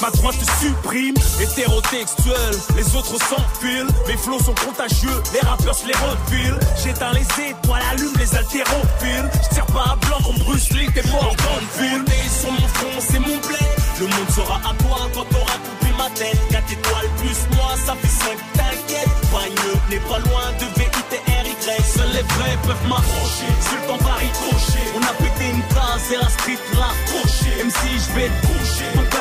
ma droite te supprime. Hétérotextuel, les autres s'enfilent. Mes flots sont contagieux, les rappeurs se les refilent. J'éteins les étoiles, allume les haltérophiles. J'tire pas à blanc comme Bruce Lee, t'es mort dans le film. Sur mon front, c'est mon blé. Le monde sera à toi quand t'auras coupé ma tête. 4 étoiles plus moi, ça fait 5, t'inquiète. Bagneux n'est pas loin de VITRY. Seuls les vrais peuvent m'approcher. C'est le temps Paris crochet. On a pété une case et la street l'a accroché. Même si je vais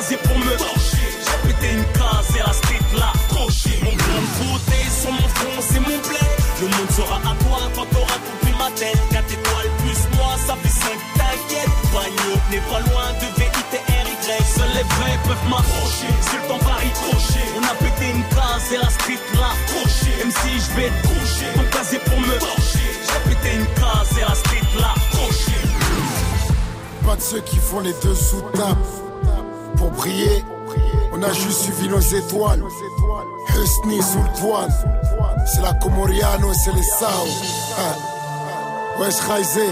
casé pour me torcher. J'ai pété une case et la street l'a accroché. Mon grand beauté sur mon front, c'est mon blé. Le monde sera à toi quand t'auras coupé ma tête. 4 étoiles plus moi, ça fait 5, t'inquiète. Bagneux n'est pas loin de VITRY. Seuls les vrais peuvent m'approcher. C'est le temps Paris crochet. On a pété une case et la street l'a accroché. Même si je vais te coucher, ton casé pour me torcher. J'ai pété une case et la street l'a accroché. Pas de ceux qui font les deux sous table. On a juste suivi nos étoiles. Husni sous le toit. C'est la Comoriano, c'est les Sao. Hein. Wesh Khaizé.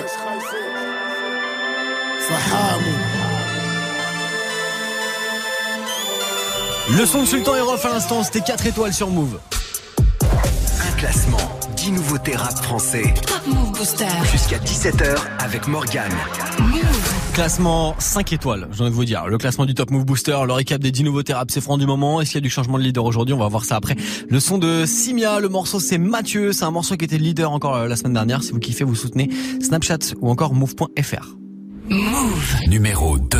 Fahamou. Le son de Sultan et Rof à l'instant, c'était 4 étoiles sur Move. Un classement, 10 nouveautés rap français. Top Move Booster. Jusqu'à 17h avec Morgane. Classement 5 étoiles, j'ai envie de vous dire. Le classement du Top Move Booster, le récap des 10 nouveautés rap c'est franc du moment. Est-ce qu'il y a du changement de leader aujourd'hui? On va voir ça après. Le son de Simia, le morceau c'est Mathieu. C'est un morceau qui était leader encore euh, la semaine dernière. Si vous kiffez, vous soutenez Snapchat ou encore move.fr. Move. Numéro 2.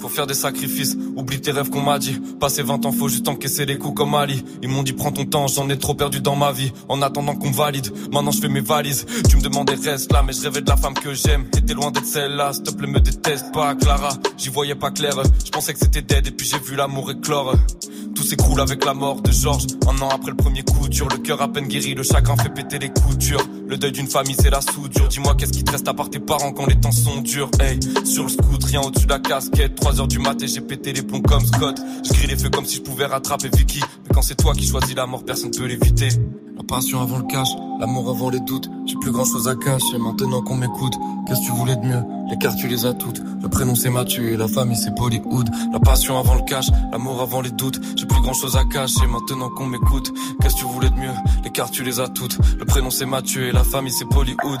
Faut faire des sacrifices, oublie tes rêves qu'on m'a dit. Passer 20 ans, faut juste encaisser les coups comme Ali. Ils m'ont dit prends ton temps, j'en ai trop perdu dans ma vie. En attendant qu'on valide, maintenant je fais mes valises. Tu me demandais reste là, mais je rêvais de la femme que j'aime. T'étais loin d'être celle-là, s'il te plaît me déteste pas, Clara. J'y voyais pas clair, je pensais que c'était dead et puis j'ai vu l'amour éclore. Tout s'écroule avec la mort de Georges. Un an après le premier coup dur, le cœur à peine guéri, le chagrin fait péter les coutures. Le deuil d'une famille, c'est la soudure. Dis-moi qu'est-ce qui te reste à part tes parents quand les temps sont durs? Hey, sur le scoot, rien au-dessus de la casquette. 3 heures du mat j'ai pété les plombs comme Scott. Je grille les feux comme si je pouvais rattraper Vicky. Mais quand c'est toi qui choisis la mort, personne peut l'éviter. La passion avant le cash, l'amour avant les doutes. J'ai plus grand chose à cacher maintenant qu'on m'écoute. Qu'est-ce que tu voulais de mieux? Les cartes tu les as toutes. Le prénom c'est Mathieu et la famille c'est Bollywood. La passion avant le cash, l'amour avant les doutes. J'ai plus grand chose à cacher maintenant qu'on m'écoute. Qu'est-ce que tu voulais de mieux? Les cartes tu les as toutes. Le prénom c'est Mathieu et la famille c'est Bollywood.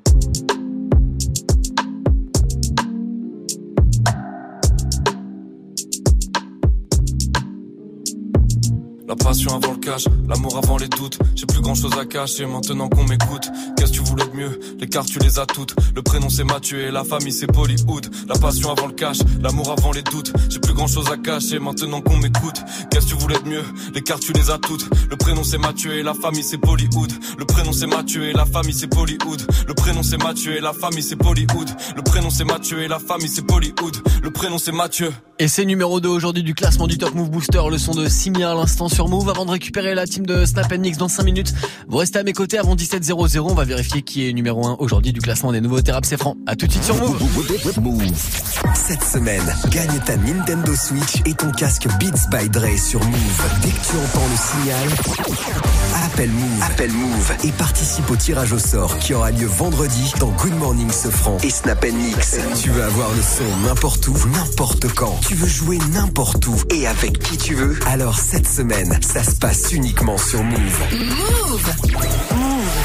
La passion avant le cash, l'amour avant les doutes. J'ai plus grand chose à cacher maintenant qu'on m'écoute. Qu'est-ce que tu voulais de mieux? Les cartes tu les as toutes. Le prénom c'est Mathieu et la famille c'est Bollywood. La passion avant le cash, l'amour avant les doutes. J'ai plus grand chose à cacher maintenant qu'on m'écoute. Qu'est-ce que tu voulais de mieux? Les cartes tu les as toutes. Le prénom c'est Mathieu et la famille c'est Bollywood. Le prénom c'est Mathieu et la famille c'est Bollywood. Le prénom c'est Mathieu et la famille c'est Bollywood. Le prénom c'est Mathieu et la famille c'est. Le prénom c'est Mathieu. Et c'est numéro 2 aujourd'hui du classement du Top Move Booster, le son de Simia à l'instant sur Move. Avant de récupérer la team de Snap Mix dans 5 minutes, vous restez à mes côtés avant 17.00. On va vérifier qui est numéro 1 aujourd'hui du classement des nouveaux thérapes c'est franc. À tout de suite sur Move. Cette semaine, gagne ta Nintendo Switch et ton casque Beats by Dre sur Move. Dès que tu entends le signal, appelle Move. Appelle Move et participe au tirage au sort qui aura lieu vendredi dans Good Morning Sofran et Snap Mix. Tu veux avoir le son n'importe où, n'importe quand. Tu veux jouer n'importe où et avec qui tu veux. Alors cette semaine, ça se passe uniquement sur Move. Move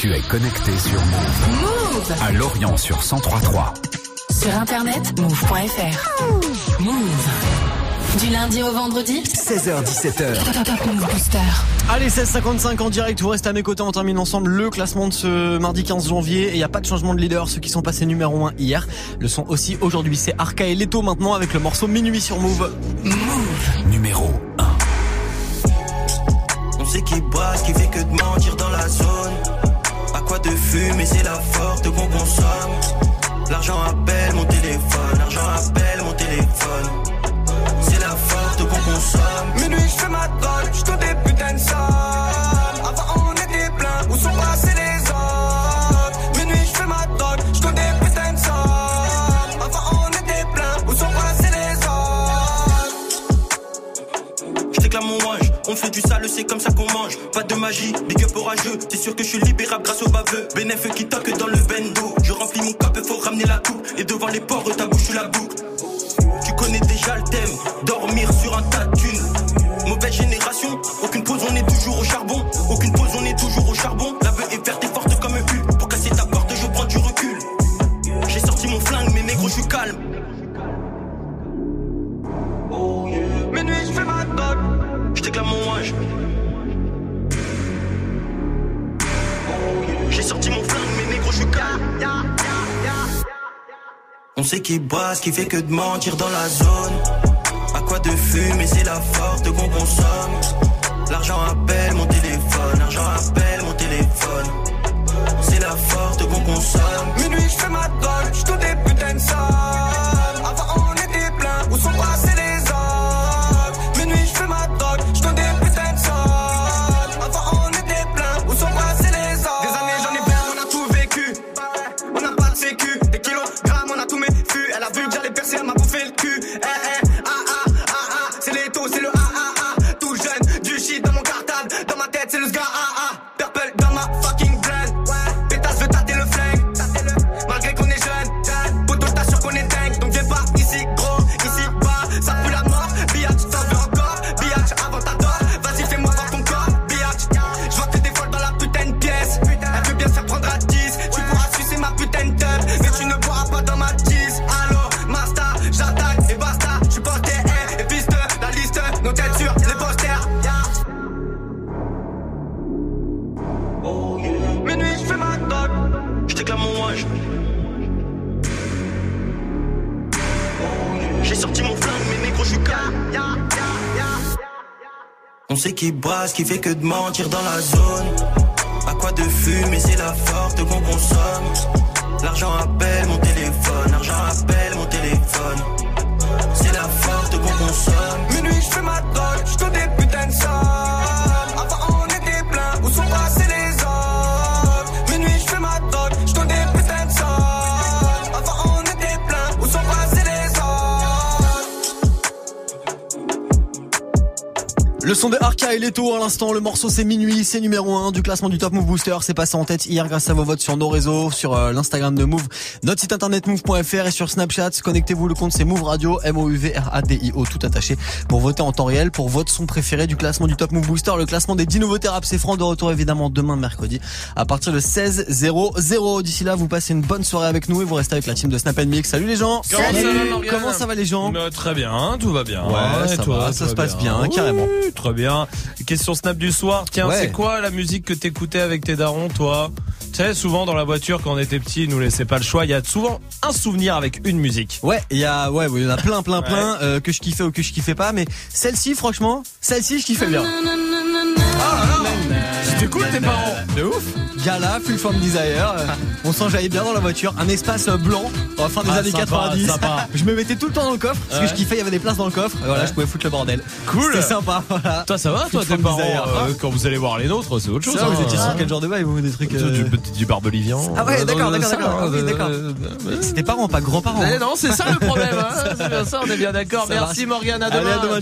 Tu es connecté sur Move. Move À Lorient sur 1033. Sur internet, move.fr. Move. Du lundi au vendredi 16h17h. Top Move Booster. Allez, 16h55 en direct, vous restez à mes côtés, on termine ensemble le classement de ce mardi 15 janvier. Et il n'y a pas de changement de leader, ceux qui sont passés numéro 1 hier le sont aussi aujourd'hui. C'est Arca et Leto maintenant avec le morceau Minuit sur Move. Move. Numéro 1. On sait qui boit, qui fait que de mentir dans la zone. C'est la forte qu'on consomme. L'argent appelle mon téléphone, l'argent appelle mon téléphone. C'est la forte qu'on consomme. Minuit, je fais ma drogue, je des putains de du sale, c'est comme ça qu'on mange. Pas de magie, big up orageux. C'est sûr que je suis libérable grâce au baveux. Bénéf qui toque dans le bendo. Je remplis mon cap, faut ramener la coupe. Et devant les ports, ta bouche, la boucle. Tu connais déjà le thème, dormir sur un tas de. Mauvaise génération, aucune pause, on est toujours au charbon. Aucune pause, on est toujours au charbon. La veuve est verte et forte comme un U. Pour casser ta porte, je prends du recul. J'ai sorti mon flingue, mais négro, je suis calme. On sait qui boit, ce qui fait que de mentir dans la zone. À quoi de fumer, c'est la forte qu'on consomme. L'argent appelle mon téléphone, l'argent appelle mon téléphone. C'est la forte qu'on consomme. Minuit, je fais ma drogue, je On sait qui ce qui fait que de mentir dans la zone. À quoi de fumer, c'est la forte qu'on consomme. L'argent appelle mon téléphone, l'argent appelle mon téléphone. C'est la forte qu'on consomme. Minuit, je fais ma drogue, je Le son de Arca et Leto à l'instant, le morceau c'est minuit, c'est numéro 1 du classement du Top Move Booster, c'est passé en tête hier grâce à vos votes sur nos réseaux, sur euh, l'Instagram de Move, notre site internet move.fr et sur Snapchat, connectez-vous, le compte c'est Move Radio, M-O-U-V-R-A-D-I-O, tout attaché, pour voter en temps réel, pour votre son préféré du classement du Top Move Booster, le classement des 10 nouveautés rap c'est franc, de retour évidemment demain mercredi, à partir de 16 0 0 D'ici là, vous passez une bonne soirée avec nous et vous restez avec la team de Snap Mix. Salut les gens. Comment ça va, Comment ça va les gens? Très bien, tout va bien. Ouais, ça toi, va, tout ça se passe bien, carrément. Oui, Très bien. Question Snap du soir? Tiens, Ouais. c'est quoi la musique que t'écoutais avec tes darons, toi? Tu sais, souvent dans la voiture, quand on était petit, ils nous laissaient pas le choix. Il y a souvent un souvenir avec une musique. Ouais, il y a, ouais, il y en a plein, plein, plein euh, que je kiffais ou que je kiffais pas, mais celle-ci, franchement, celle-ci, je kiffais bien. C'était cool tes parents. De ouf. Gala, Full Form Desire. euh, on s'enjaillait bien dans la voiture. Un espace euh, blanc, à la fin des Ah, années sympa, 90. sympa. je me mettais tout le temps dans le coffre parce Ouais. que je kiffais, il y avait des places dans le coffre. Et voilà, Ouais. je pouvais foutre le bordel. Cool. C'était sympa, voilà. Toi, ça va, toi, tes parents euh, Quand vous allez voir les nôtres, c'est autre chose. Ça, vous hein. étiez sur quel genre de bail, vous, des trucs. Du, euh, du, du barbelivian. Ah ouais, Euh, d'accord, d'accord, ça, d'accord. euh, euh, euh, C'était parents, pas grands-parents. Eh hein. non, c'est ça le problème. hein. C'est bien ça, on est bien d'accord. Merci. Morgane, à demain.